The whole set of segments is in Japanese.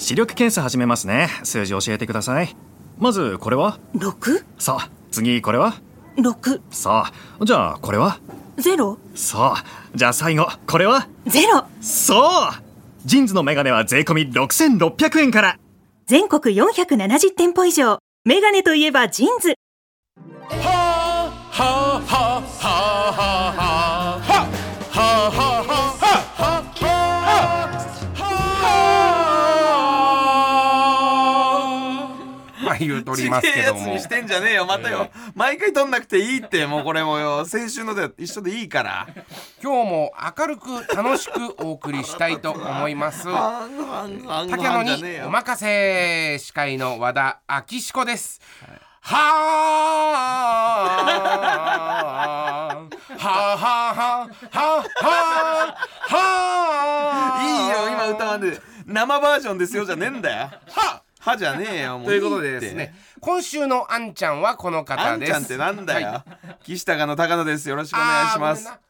視力検査始めますね。数字教えてください。まずこれは？六？さあ次これは？六。さあじゃあこれは？ゼロ。さあじゃあ最後。これは？ゼロ。そう。ジンズのメガネは税込み6600円から。全国470店舗以上。メガネといえばジンズ。まあ言うとりますけども。ちげえやつにしてんじゃねえよまたよ、毎回撮んなくていいってもうこれもよ先週ので一緒でいいから。今日も明るく楽しくお送りしたいと思います。竹野にお任せ司会の和田明彦です。はあはあはあはあはあいいよ今歌わんで生バージョンですよじゃねえんだよははじゃねえよ もう。ということでですね今週のあんちゃんはこのあ方です。んちゃんってなんだよ、はい。岸高の高野です。よろしくお願いします。あーごめんな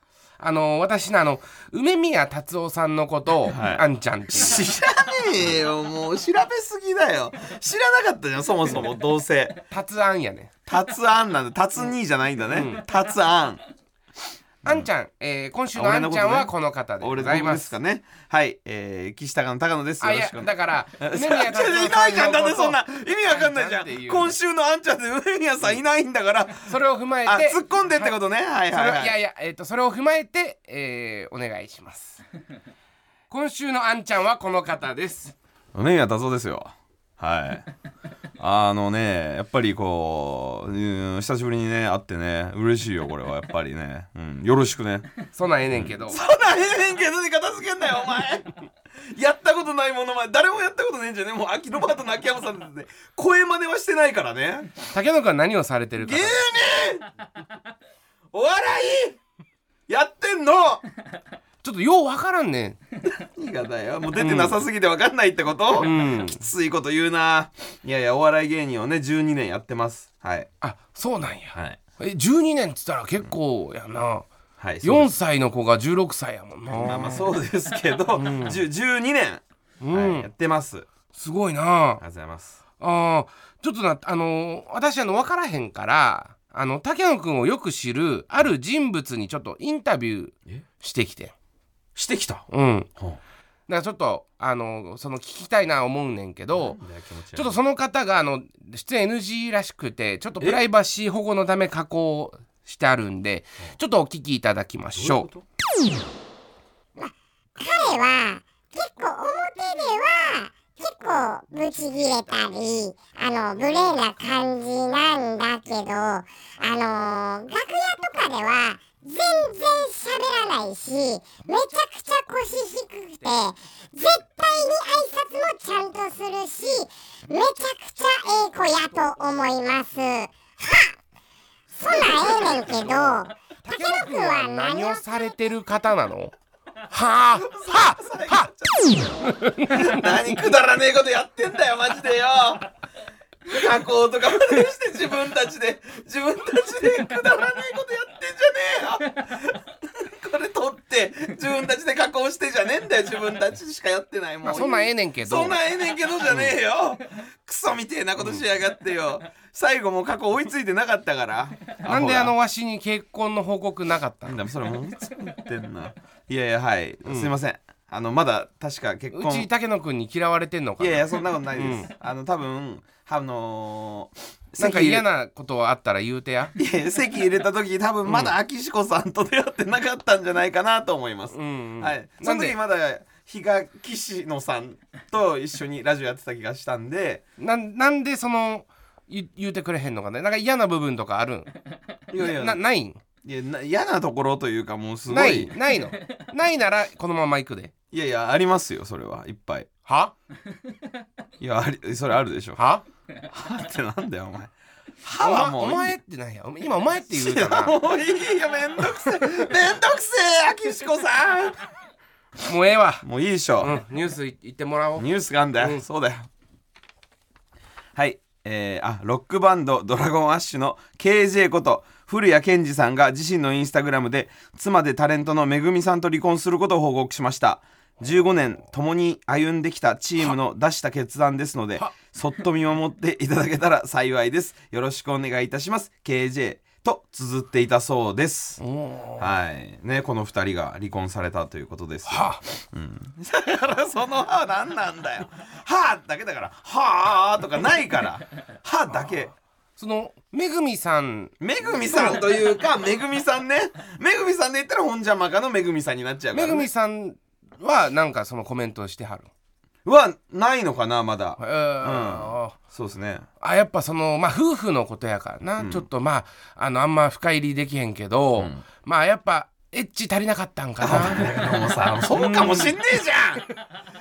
あの私のあの梅宮達夫さんのことを、はい。あんちゃんって。知らねえよもう。調べすぎだよ。知らなかったじゃんそもそもどうせ。達あんやね。達案なんだ。達兄じゃないんだね。達案あんちゃん、えー今週のあんちゃんはこの方でご俺ざいます。ね。はい、えー、岸高の高野です。あだから 梅い宮達夫いないじゃん。だってそんな意味わかんないじゃあん今週のあんちゃんで梅宮さんいないんだから。それを踏まえて。あ突っ込んでってことね。はいそはいはい。いやいや、えー、とそれを踏まえて、えーお願いします。今週のあんちゃんはこの方です。梅宮達夫ですよ。はいあのねやっぱりこう、うん久しぶりにね会ってね嬉しいよこれはやっぱりね、うん、よろしくね。そんなんええねんけど。そん。なんええねんけどに片付けんなよお前。やったことないものまで誰もやったことねえんじゃねもう秋ロバートの秋山さんだって声真似はしてないからね。竹野くんは何をされてるか。芸人。お笑い。やってんのちょっとようわからんねん。何がだよ。もう出てなさすぎて分かんないってこと、うん。きついこと言うな。いやいやお笑い芸人をね12年やってます。はい。あそうなんや。はい。え12年っつったら結構やな。はいそう4です。歳の子が16歳やもんな。まあまあそうですけど、10 12年、うん。はい、やってます。ありすごいな。がとうございます。あーちょっとなあのー私あの分からへんからあの竹野くんをよく知るある人物にちょっとインタビューえ？してきてしてきた。うん。だかはらちょっとあのその聞きたいな思うねんけどちょっとその方があの出演 NG らしくてちょっとプライバシー保護のため加工してあるんでちょっとお聞きいただきましょう。ど彼は結構表では結構ブチギレたりあの無礼な感じなんだけどあの楽屋とかでは全然喋らないしめちゃくちゃ腰低くて絶対に挨拶もちゃんとするしめちゃくちゃええ子やと思います。はっ！そんなんええねんけど竹野くんは何をされてる方なの？はあはあは 何くだらねえことやってんだよマジでよ加工とかまでして自分たちで自分たちでくだらねえことやってんじゃねえよ。これ取って自分たちで加工してじゃねえんだよ。自分たちしかやってないもん、まあそんなんええねんけど。そんなんええねんけどじゃねえよ。クソみてえなことしやがってよ。最後もう過去追いついてなかったから。なんであのわしに結婚の報告なかったんだそれもう追いついてんな。いやいやはい、すいませんあのまだ確か結婚。うち竹野くんに嫌われてんのかな？いやいやそんなことないです、あの多分あのー、なんか嫌ななことあったら言うてや。いやいや席入れた時多分まだ秋志子さんと出会ってなかったんじゃないかなと思います、うんうん。はい。その時まだ比嘉岸野さんと一緒にラジオやってた気がしたんで。なんなんでその言言うてくれへんのかね？なんか嫌な部分とかあるん？いやいや。なないん？いやな嫌なところというかもうすごないいないの。ないならこのまま行くで。いやいやありますよそれは。いっぱい。は？いやありそれあるでしょ。は？は？ってなんだよお前。お歯はもういい。前お前ってなんや？今お前って言うたなもういいよめんどくせえ。めんどくせえ秋志子さもうええわ。んもういいでしょ、うんニュースい言ってもらおう。ニュースがあんだよ、うん。そうだよ。はいえー、あロックバンドドラゴンアッシュの KJ こと古谷健二さんが自身のインスタグラムで妻でタレントのめぐみさんと離婚することを報告しました。15年共に歩んできたチームの出した決断ですのではそっと見守っていただけたら幸いです。よろしくお願いいたします。KJ と綴っていたそうです。はい。ねこの2人が離婚されたということですよ。はだか らその「は」何なんだよ「は」だけだから「はあ」とかないから「は」だけそのめぐみさん。めぐみさんというか めぐみさんね。めぐみさんで言ったら本邪魔かのめぐみさんになっちゃうから、めね、ぐみさんはなんかそのコメントをしてはる？はないのかなまだ。えー。そうですね。あやっぱそのまあ夫婦のことやからな、ちょっとまああのあんま深入りできへんけど、まあやっぱエッチ足りなかったんかな。もうさそうかもしんねえじゃん。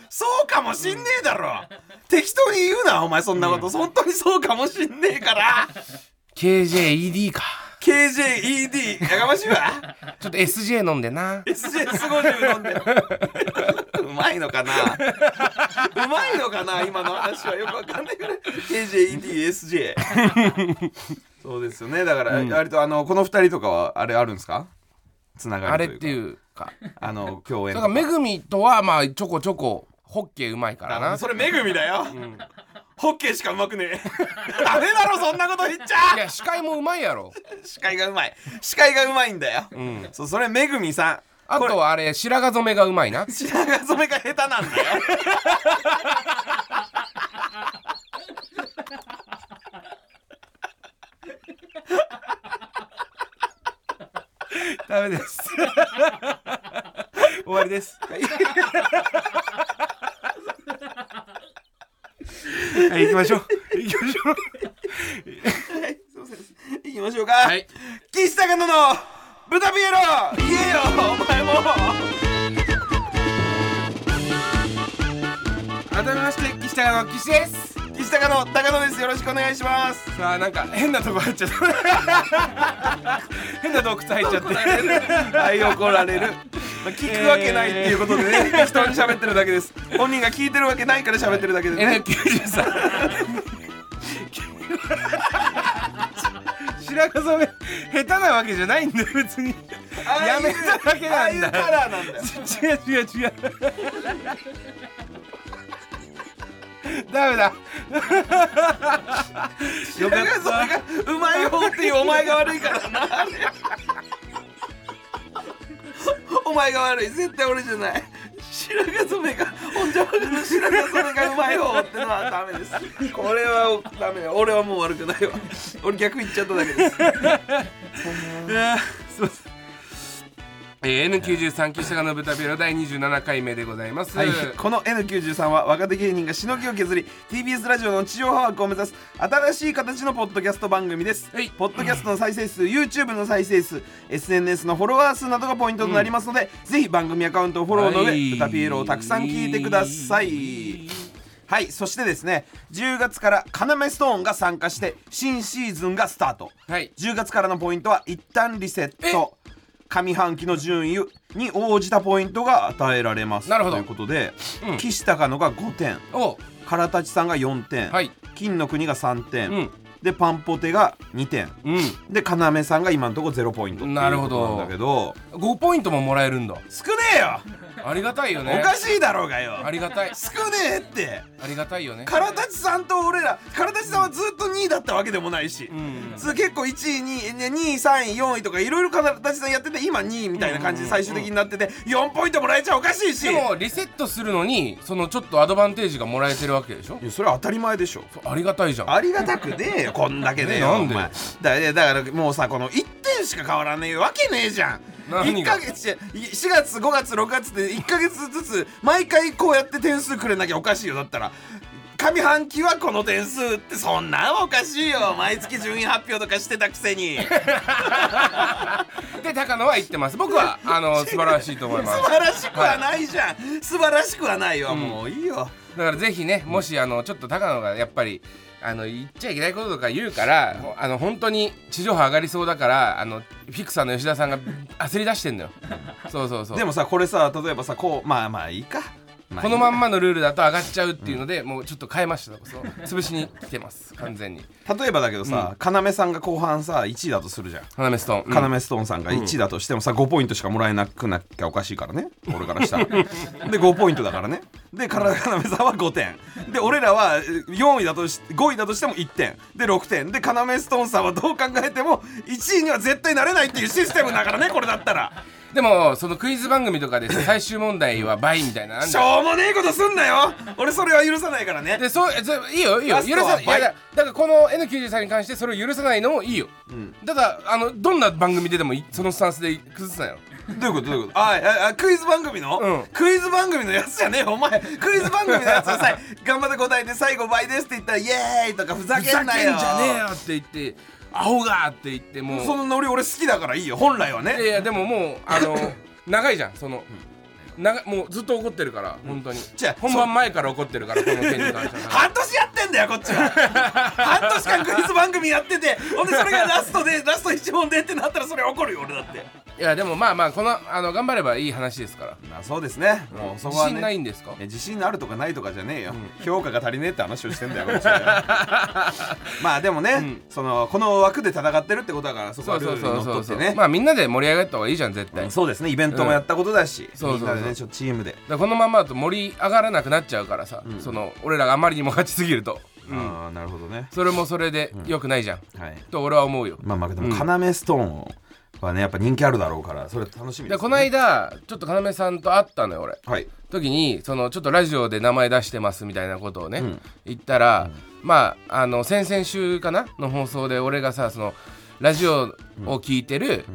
そうかもしんねえだろ。適当に言うなお前そんなこと、本当にそうかもしんねえから。KJED か。KJED やかましいわ。ちょっと SJ 飲んでな。SJ50 飲んでる。うまいのかな。うまいのかな今の話はよくわかんないから KJEDSJ そうですよね。だから、割とあのこの二人とかはあれあるんですか？つながあれっりというか。ていうか。あの共演だか。らめぐみとはまあちょこちょこホッケーうまいからな。それめぐみだよ、ホッケーしかうまくねえ。ダメだろそんなこと言っちゃ。いや司会もうまいやろ。視界がうまい。視界がうまいんだよ、ん。そうそれめぐみさん。あとはあれ白髪染めがうまいな。白髪染めが下手なんだよダメです。終わりです。はい。行きましょう。行きましょう。行きましょうか、はい。岸高野の豚ピエロ。言えよお前も。改めまして岸高の岸です岸高野高野です。よろしくお願いします。さあなんか変なとこ入っちゃった変な洞窟入っちゃって。はい怒られる、まあ、聞くわけないっていうことでね、適当に喋ってるだけです。本人が聞いてるわけないから喋ってるだけでね。N93 白髪染め下手なわけじゃないんだよ別に。やめただけなんだ。ああいうカラーなんだよ。違う違う違う ダメだ。よかった。うまい方っていうお前が悪い。からなお前が悪い絶対俺じゃない。白髪染めがの白髪染めがうまい方ってのはダメです。これはダメよ。俺はもう悪くないわ。俺逆言っちゃっただけです えー N93 岸高の豚ピエロ第27回目でございます、はい、この N93 は若手芸人がしのぎを削り TBS ラジオの地上波枠を目指す新しい形のポッドキャスト番組です、はい。ポッドキャストの再生数 YouTube の再生数 SNS のフォロワー数などがポイントとなりますので、ぜひ番組アカウントをフォローの上、はい。歌ピエロをたくさん聞いてください。はいそしてですね10月からカナメストーンが参加して新シーズンがスタート。はい。10月からのポイントは一旦リセット上半期の順位に応じたポイントが与えられます。なるほど。ということで、うん。岸高野が5点。お唐立さんが4点、はい。金の国が3点、うんでパンポテが2点。うで要さんが今のところ0ポイントなるほどことなんだけど。ん5ポイントももらえるんだ。少ねえよ、ありがたいよね。おかしいだろうがよ。ありがたい。少ねえって。ありがたいよね。唐立さんと俺ら唐立さんはずっと2位だったわけでもないし、うんそれ結構1位2位ね2位3位4位とかいろいろ唐立さんやってて今2位みたいな感じで最終的になってて4ポイントもらえちゃおかしいし。でもリセットするのにそのちょっとアドバンテージがもらえてるわけでしょ？いやそれは当たり前でしょ。ありがたいじゃん。ありがたくねえよこんだけでよえなんでお前。だだからもうさこの1点しか変わらねえわけねえじゃん。1何が？ヶ月4月5月6月で1ヶ月ずつ毎回こうやって点数くれなきゃおかしいよ。だったら上半期はこの点数ってそんなんおかしいよ。毎月順位発表とかしてたくせに。で高野は言ってます。僕はあの 素晴らしいと思います。素晴らしくはないじゃん、素晴らしくはないわ、もういいよ。だからぜひねもしあのちょっと高野がやっぱりあの言っちゃいけないこととか言うからあの本当に地上波上がりそうだからあのフィクサーの吉田さんが焦り出してんのよ。そうそうそう。でもさこれさ例えばさこうまあまあいいか。まあこのまんまのルールだと上がっちゃうっていうので、もうちょっと変えました。潰しに来てます完全に。例えばだけどさ、要さんが後半さ1位だとするじゃん。花芽ストーン、うん。要ストーンさんが1位だとしてもさ5ポイントしかもらえなくなきゃおかしいからね。俺からしたら。で5ポイントだからね。で要さんは5点。で俺らは4位だとし5位だとしても1点。で6点。で要ストーンさんはどう考えても1位には絶対なれないっていうシステムだからねこれだったらでもそのクイズ番組とかでさ 最終問題は倍みたいなしょうもねえことすんなよ。俺それは許さないからね。でそういいよいいよ。許さいや倍だだからこの N93 に関してそれを許さないのもいいよ、ただあのどんな番組ででもいそのスタンスで崩すなよ。どういうこと？どういうこと？あああクイズ番組の、うん。クイズ番組のやつじゃねえ。よお前クイズ番組のやつをさ頑張って答えて最後倍ですって言ったらイエーイとかふざふざけんなよ。けんじゃねえよって言ってアホがって言っても。うそのノリ俺好きだからいいよ。本来はいねやいやでももうあの長いじゃんその。長もうずっと怒ってるから本当に。じゃあ本番前から怒ってるからこの件に関しては。半年やってんだよこっちは。半年間クイズ番組やっててほんでそれがラストでラスト1問でってなったらそれ怒るよ俺だっていやでもまあまあこのあの頑張ればいい話ですから。まあそうですね。もうそこ自はね信ないんですか？え自信あるとかないとかじゃねえよ、評価が足りねえって話をしてんだよ まあでもね、ん。そのこの枠で戦ってるってことだからそこそうそうはルールにそうそうそうのっとってねまあみんなで盛り上がった方がいいじゃん絶対、うんそうですね。イベントもやったことだし、そうそうそう。みんなでねちょチームで、このままだと盛り上がらなくなっちゃうからさ、その俺らがあまりにも勝ちすぎると、うん、ああなるほどね。それもそれで良くないじゃん、はい。と俺は思うよ。まあまあでも、要ストーンはねやっぱ人気あるだろうからそれ楽しみです、ね、でこの間ちょっと要さんと会ったのよ俺。はい。時にそのちょっとラジオで名前出してますみたいなことをね、言ったら、まああの先々週かなの放送で俺がさそのラジオを聞いてる、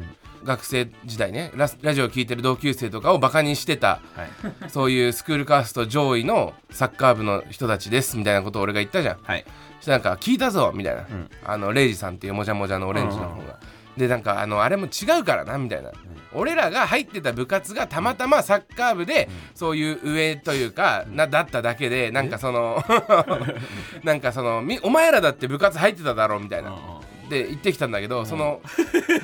学生時代ねラジオを聞いてる同級生とかをバカにしてたはい。そういうスクールカースト上位のサッカー部の人たちですみたいなことを俺が言ったじゃん。はい。そしたらなんか聞いたぞみたいな、あのレイジさんっていうもじゃもじゃのオレンジの方が。でなんかあのあれも違うからなみたいな、俺らが入ってた部活がたまたまサッカー部で、そういう上というかなだっただけでなんかその なんかそのみお前らだって部活入ってただろうみたいな。で言ってきたんだけど、その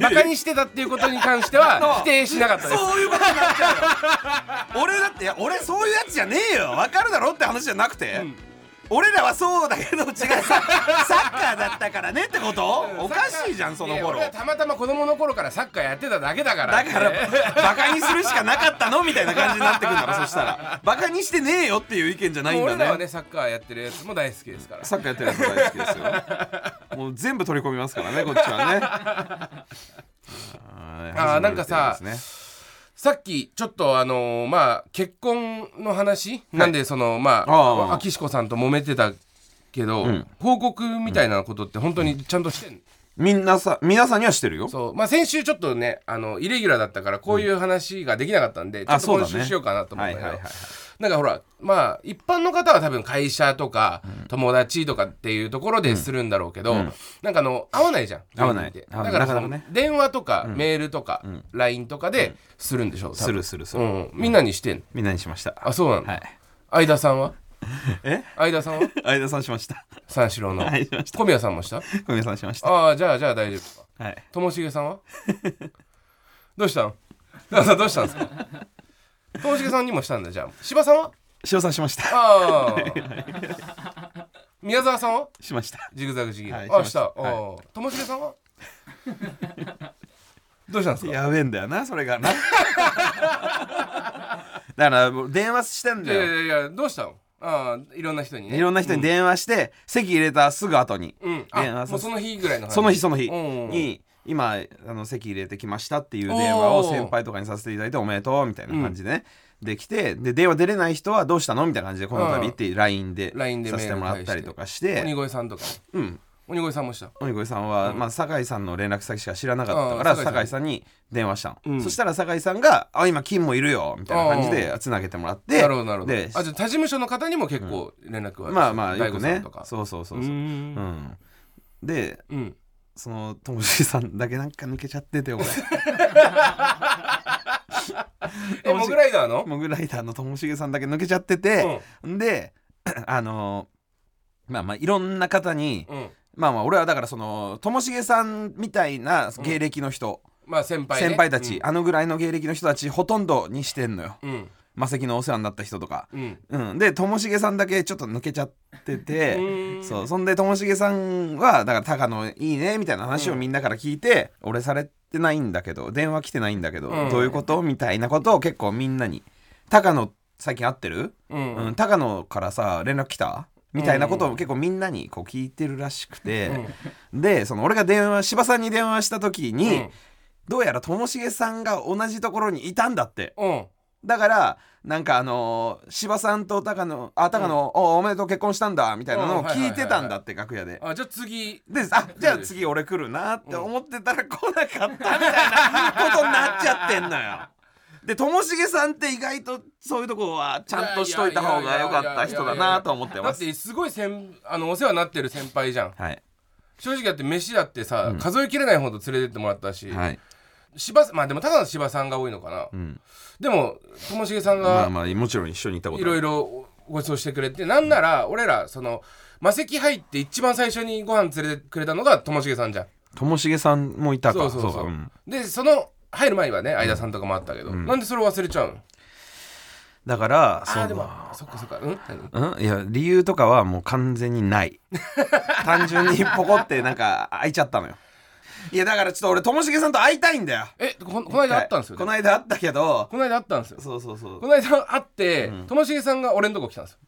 バカにしてたっていうことに関しては 否定しなかったです。そういうことになっちゃうよ。俺だって俺そういうやつじゃねえよ。わかるだろって話じゃなくて、俺らはそうだけど違う。サ サッカーだったからねってこと？おかしいじゃんその頃。俺はたまたま子供の頃からサッカーやってただけだから。だからバカにするしかなかったの？みたいな感じになってくるんだろ そしたら。バカにしてねえよっていう意見じゃないんだもう俺らはねねサッカーやってるやつも大好きです。からサッカーやってるやつ大好きですよ。もう全部取り込みますからねこっちはね。あーなんかささっきちょっとあのーまあ結婚の話、なんでそのまあああ秋子さんと揉めてたけど、ん。報告みたいなことって本当にちゃんとしてんの、みんなさ皆さんにはしてるよ。そう。まあ先週ちょっとねあのイレギュラーだったからこういう話ができなかったんで、ちょっとあそうだね。今週しようかなと思うんだけど、はいはいはいなんかほらまあ一般の方は多分会社とか友達とかっていうところでするんだろうけど、なんかあの合わないじゃん合わない。って。合わないだからね。電話とかメールとか LINE とかでするんでしょするするする、うん、みんなにしてんの？みんなにしました。あそうなの、はい。相田さんは？え？相田さんは？相田さんしました。三四郎の。はい小宮さんもした？小宮さんしました。ああじゃあじゃあ大丈夫。かはい。ともしげさんは？どうしたん どうしたんですか？ともしげさんにもしたんだじゃあ。柴さんは？塩さんしました。ああ。宮沢さんは？しました。ジグザグジギー、はいあした。しました。ああ。ともしげさんは？どうしたんですか？やべえんだよなそれがな。だから電話してんいやいだよやいやどうしたの？ああいろんな人にね。いろんな人に電話して、席入れたすぐ後に、うん、電話さあもうその日ぐらいの話。その日その日うん。に今あの席入れてきましたっていう電話を先輩とかにさせていただいておめでとうみたいな感じでね、できてで電話出れない人はどうしたの？みたいな感じでこの度って LINE でさせてもらったりとかし鬼て越さんとかうん。鬼越さんもした？鬼越さんは、まあ、酒井さんの連絡先しか知らなかったかあらあ酒井さん。に電話したの、うん。そしたら酒井さんが「あ今金もいるよ」みたいな感じでつなげてもらってなるほどなるほど。あでじゃあ他事務所の方にも結構連絡は、まあまあよ大くね。そうそうそううそう。うん。ん。でうんそのともしげさんだけなんか抜けちゃってて俺。えモグライダーの？モグライダーのともしげさんだけ抜けちゃってて、ん、で あのまあまあいろんな方に、うん。まあまあ俺はだからそのともしげさんみたいな芸歴の人、まあ先輩、ね、先輩たち、あのぐらいの芸歴の人たちほとんどにしてんのよ。うん、うん魔石のお世話になった人とか、うん。うん、でともしげさんだけちょっと抜けちゃっててうん。そう。そんでともしげさんはだから高野いいねみたいな話をみんなから聞いて、俺されてないんだけど電話来てないんだけど、うん。どういうことみたいなことを結構みんなに「高野最近会ってる？うん。うん、高野からさ連絡来た?」みたいなことを結構みんなにこう聞いてるらしくて、でその俺が電話柴さんに電話した時に、うん。どうやらともしげさんが同じところにいたんだって。うんだからなんかあのー柴さんと高野あ高野、おおめでとう結婚したんだみたいなのを聞いてたんだって楽屋で。あじゃあ次。であじゃあ次俺来るなって思ってたら来なかったみたいなことになっちゃってんのよ。でともしげさんって意外とそういうとこはちゃんとしといた方が良かった人だなと思ってだっます。てすごい先あのお世話になってる先輩じゃん。はい。正直だって飯だってさ、数えきれないほど連れてってもらったし、はい芝まあでもただの芝さんが多いのかな、ん。でもともしげさんがまあまあもちろん一緒に行ったこといろいろご馳走してくれてなんなら俺らその魔石入って一番最初にご飯連れてくれたのがともしげさんじゃん。ともしげさんもいたか。そうそうそう。うん。でその入る前にはね相田さんとかもあったけど、なんでそれ忘れちゃうの？だからあそーでものそっかそっか。うん？何？うん？いや理由とかはもう完全にない。単純にポコってなんか開いちゃったのよいやだからちょっと俺ともしげさんと会いたいんだよ。えここの間あったんですよ、ね。この間会ったけど。この間あったんですよ。そうそうそう。この間会ってともしげさんが俺のとこ来たんですよ、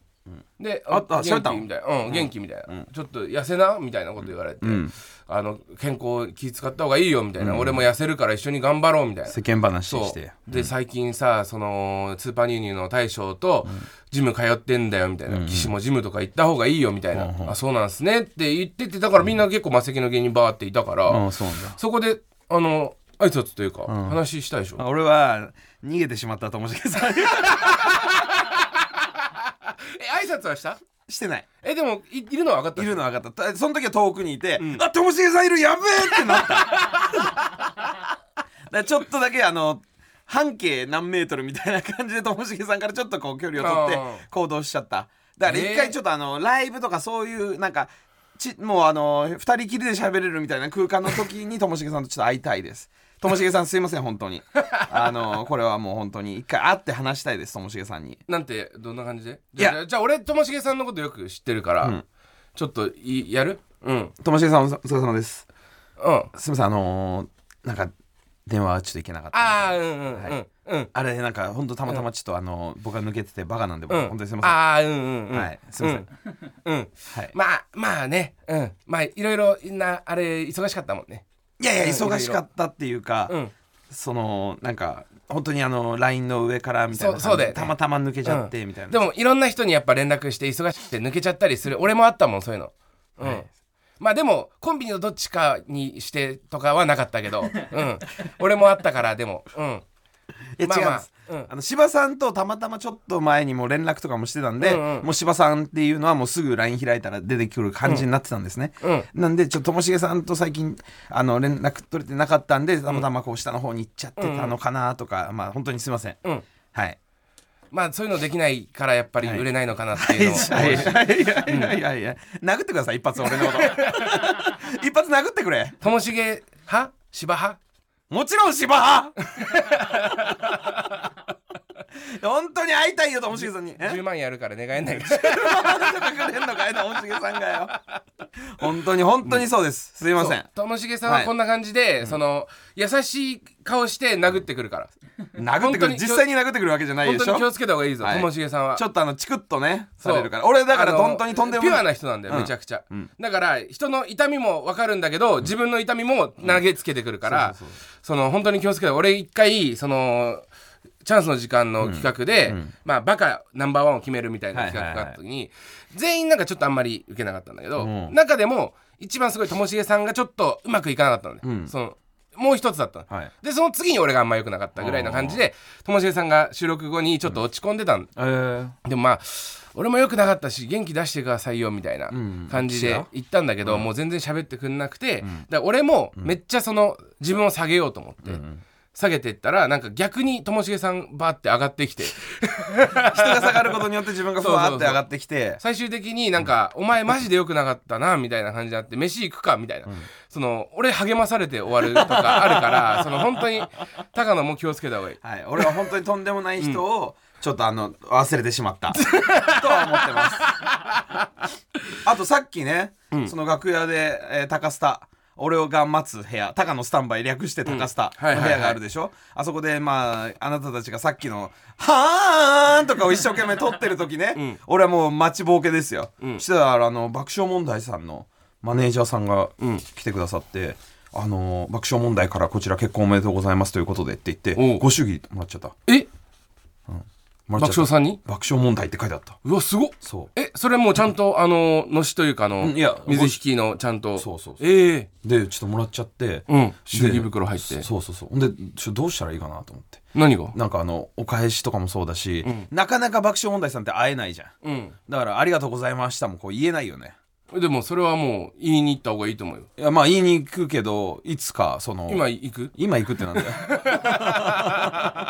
であったの気みたいな、うん、元気みたいな、ちょっと痩せな？みたいなこと言われて、んあの健康気使った方がいいよみたいな、俺も痩せるから一緒に頑張ろうみたいな。世間話して。で最近さそのスーパーニューニューの大将とジム通ってんだよみたいな、岸もジムとか行った方がいいよみたいな、あそうなんすねって言っててだからみんな結構魔石の芸人バーっていたから、うんそそこであの挨拶というか、話したでしょ、俺は逃げてしまったともしげさんえ挨拶はした？してない。えでもいいるのは分かった。いるのは分かった。たその時は遠くにいて、あともしげさんいるやべえ！ってなった。だからちょっとだけあの半径何メートルみたいな感じでともしげさんからちょっとこう距離を取って行動しちゃった。だから一回ちょっとあのライブとかそういうなんかちもうあの二人きりで喋れるみたいな空間の時にともしげさんとちょっと会いたいですともしげさんすいません本当に。あのこれはもう本当に一回会って話したいですともしげさんに。なんてどんな感じで？いや。じゃあ俺ともしげさんのことよく知ってるから、ちょっといやる？うん。ともしげさんお疲れ様です。うん。すいませんあのーなんか電話ちょっといけなかったああうんうんはいうん。うんあれなんか本当たまたまちょっとあの、僕が抜けててバカなんで、僕うん。本当にすみまああうんうんうん。せん。はい、すみません。うん、うん。はい。まあまあね。うん。まあいろいろなあれ忙しかったもんねいやいやうん忙しかったっていうか、うん。そのなんか本当にあのラインの上からみたいなそうそうだよね。たまたま抜けちゃってみたいな。でもいろんな人にやっぱ連絡して忙しくて抜けちゃったりする俺もあったもんそういうの。うん、はい。まあでもコンビニのどっちかにしてとかはなかったけど。うん。俺もあったからでも。うん いやまあまあ。違うんです。うん。あの柴さんとたまたまちょっと前にも連絡とかもしてたんで、うんうん。もう柴さんっていうのはもうすぐ LINE 開いたら出てくる感じになってたんですね。うん。なんでちょっとともしげさんと最近あの連絡取れてなかったんでたまたまこう下の方に行っちゃってたのかなとか、まあ本当にすいません。うん。はい。まあそういうのできないからやっぱり売れないのかなっていうのを、はい。はい。はい。はい。はい。はい。殴ってください。一発俺のこと一発殴ってくれともしげ派芝派もちろん芝。本当に会いたいよともしげさんに。え？10万やるから願えないか くれんのかいともしげさんがよ 本当に本当にそうです、すいません。ともしげさんはこんな感じで、その優しい顔して殴ってくるから。殴ってくる。実際に殴ってくるわけじゃないでしょ？本当に気をつけた方がいいぞはい。ともしげさんは。ちょっとあのチクッとねされるから。俺だから本当にとんでもない。ピュアな人なんだよ、うん。めちゃくちゃ、ん。だから人の痛みも分かるんだけど、自分の痛みも投げつけてくるから、その本当に気をつけて俺一回そのチャンスの時間の企画で、まあバカナンバーワンを決めるみたいな企画があった時に、全員なんかちょっとあんまり受けなかったんだけど、うん。中でも一番すごいともしげさんがちょっとうまくいかなかったのね、うん。そのもう一つだったの、はい。でその次に俺があんま良くなかったぐらいな感じでともしげさんが収録後にちょっと落ち込んでたんえー。でもまあ俺も良くなかったし元気出してくださいよみたいな感じで言ったんだけど、もう全然喋ってくんなくて、だから俺もめっちゃその自分を下げようと思って。下げてったらなんか逆にともしげさんバーって上がってきて。人が下がることによって自分がふわーって上がってきて。最終的になんか「お前マジで良くなかったな」みたいな感じになって「飯行くか」みたいな、その俺励まされて終わるとかあるから その本当に高野も気をつけた方がいい。はい、俺は本当にとんでもない人をちょっとあの忘れてしまった。とは思ってます。あとさっきね、その楽屋で、えー高スタ俺が待つ部屋高野スタンバイ略して高スタの部屋があるでしょ、あそこでまああなたたちがさっきの「はーん!」とかを一生懸命撮ってる時ね、ん。俺はもう待ちぼうけですよ、うん。したらあの爆笑問題さんのマネージャーさんがうん。来てくださって「あの爆笑問題からこちら結婚おめでとうございます」ということでって言ってご祝儀もらっちゃった。え？爆笑さんに？爆笑問題って書いてあった。うわすごっ。そう。えそれもうちゃんとあののしというかあのうんいや水引きのちゃんと。そうそうそう。ええ。でちょっともらっちゃってうん。祝儀袋入って。そうそうそう。ほんでちょどうしたらいいかなと思って。何が？なんかあのお返しとかもそうだし、ん。なかなか爆笑問題さんって会えないじゃん。うん。だから「ありがとうございました」もこう言えないよね。でもそれはもう言いに行った方がいいと思うよ。いやまあ言いに行くけどいつかその今行く？今行くってなんだよ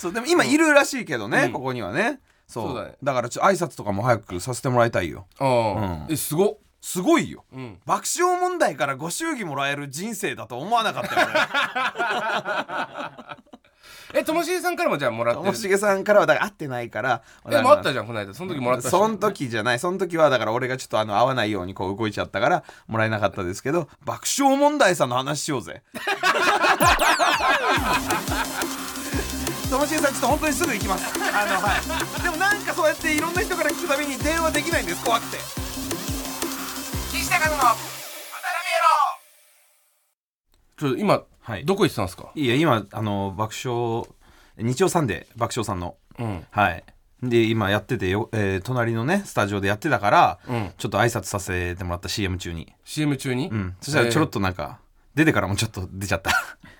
そうでも今いるらしいけどね、うん。ここにはね。そう。そうだねからちょ挨拶とかも早くさせてもらいたいよ。ああ、うん。えすごっ。すごいよ。うん。爆笑問題からご祝儀もらえる人生だと思わなかったよ えともしげさんからもじゃあもらってる？ともしげさんからはだから会ってないから。えもあったじじゃんこの間。その時もらったし。その時じゃない。その時はだから俺がちょっとあの会わないようにこう動いちゃったからもらえなかったですけど爆笑問題さんの話しようぜ ともしげさんちょっと本当にすぐ行きます。あのはい。でもなんかそうやっていろんな人から聞くたびに電話できないんです。怖くて。岸高野の渡ちょっと今、はい。どこ行ってたんですか？いや今あの爆笑日曜サンデー爆笑さんのうん。はい。で今やっててよ、えー隣のねスタジオでやってたから、うん。ちょっと挨拶させてもらった CM 中に。CM 中に、うん。そしたらちょろっとなんか、出てからもちょっと出ちゃった。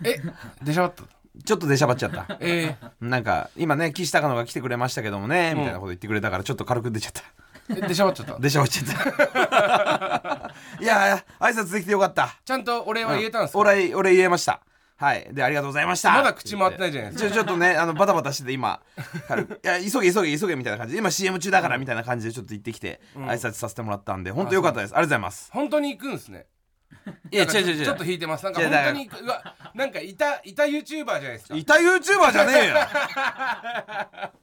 え出しゃばった？ちょっと出しゃばっちゃった。えなんか今ね岸高野が来てくれましたけどもね、みたいなこと言ってくれたからちょっと軽く出ちゃった。ー、え出しゃばっちゃった？出しゃばっちゃった。いや挨拶できてよかった。ちゃんとお礼は言えたんですか、俺俺言えました。はい。でありがとうございました。まだ口回ってないじゃないですか。ちょちょっとねあのバタバタしてて今軽く。いや急げ急げ急げみたいな感じで。今 CM 中だからみたいな感じでちょっと行ってきて、ん。挨拶させてもらったんで本当よかったです。ありがとうございます。本当に行くんですねいや違う違う違う。ちょっと引いてます。なんか本当にうわなんかいたいた YouTuber じゃないですか。いた YouTuber じゃねえよ。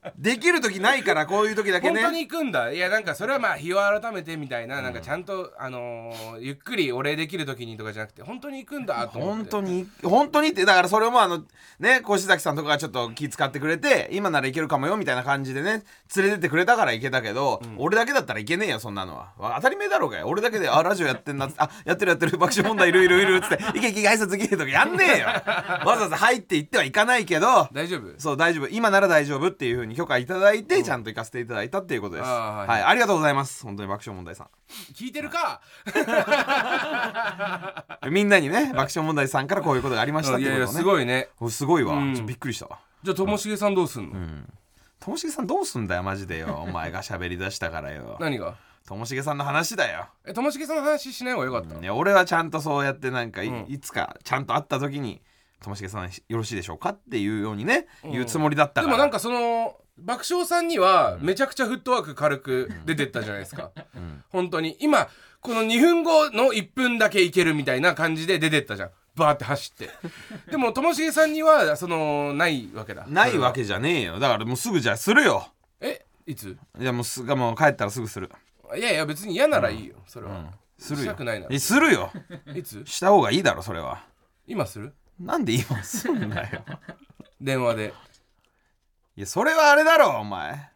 できる時ないからこういう時だけね。本当に行くんだ。いやなんかそれはまあ日を改めてみたいななんかちゃんと、あのーゆっくりお礼できる時にとかじゃなくて本当に行くんだと思って。本当に本当にってだからそれもあのね越崎さんとかがちょっと気遣ってくれて今ならいけるかもよみたいな感じでね連れてってくれたからいけたけど、俺だけだったらいけねえよそんなのは。わ当たり前だろうがよ。俺だけであラジオやってんなあやってるやってる爆笑問題いるいるいるっつっていけいけ挨拶いけとかやんねえよわざわざ入っていってはいかないけど大丈夫そう大丈夫今なら大丈夫っていうふうに許可いただいて、ちゃんと行かせていただいたっていうことですあーははいい、ありがとうございます本当に爆笑問題さん聞いてるかみんなにね爆笑問題さんからこういうことがありましたっていやいやいうことをねすごいねすごいわ、うんちょっとびっくりしたわじゃあともしげさんどうすんの、ともしげさんどうすんだよマジでよお前が喋り出したからよ何がともしげさんの話だよ、えともしげさんの話しない方がよかった、ね、俺はちゃんとそうやってなんかい,、うん。いつかちゃんと会った時にともしげさんよろしいでしょうかっていうようにね、言うつもりだったから。でもなんかその爆笑さんにはめちゃくちゃフットワーク軽く出てったじゃないですか、本当に。今この2分後の1分だけいけるみたいな感じで出てったじゃん。バーって走って。でもともしげさんにはそのないわけだ。ないわけじゃねえよ。だからもうすぐじゃあするよ。えいつ？いやもうすがもう帰ったらすぐするいやいや別に嫌ならいいよそれは、するよ。したくないなえするよ。いつ？した方がいいだろそれは。今する？なんで今すんだよ。電話で。いやそれはあれだろお前。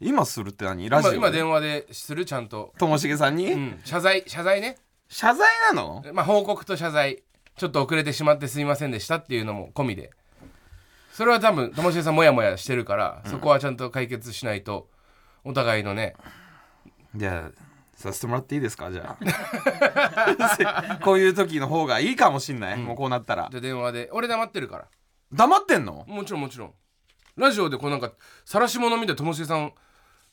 今するって何？ラジオ今今電話でする？ちゃんと。ともしげさんに、うん。謝罪？謝罪ね。謝罪なの？まあ報告と謝罪。ちょっと遅れてしまってすいませんでしたっていうのも込みで。それは多分ともしげさんもやもやしてるから、そこはちゃんと解決しないとお互いのねじゃあさせてもらっていいですか？じゃあ。こういう時の方がいいかもしんない、もうこうなったら。じゃあ電話で。俺黙ってるから。黙ってんの？もちろんもちろん。ラジオでこうなんか晒し者見てともしげさん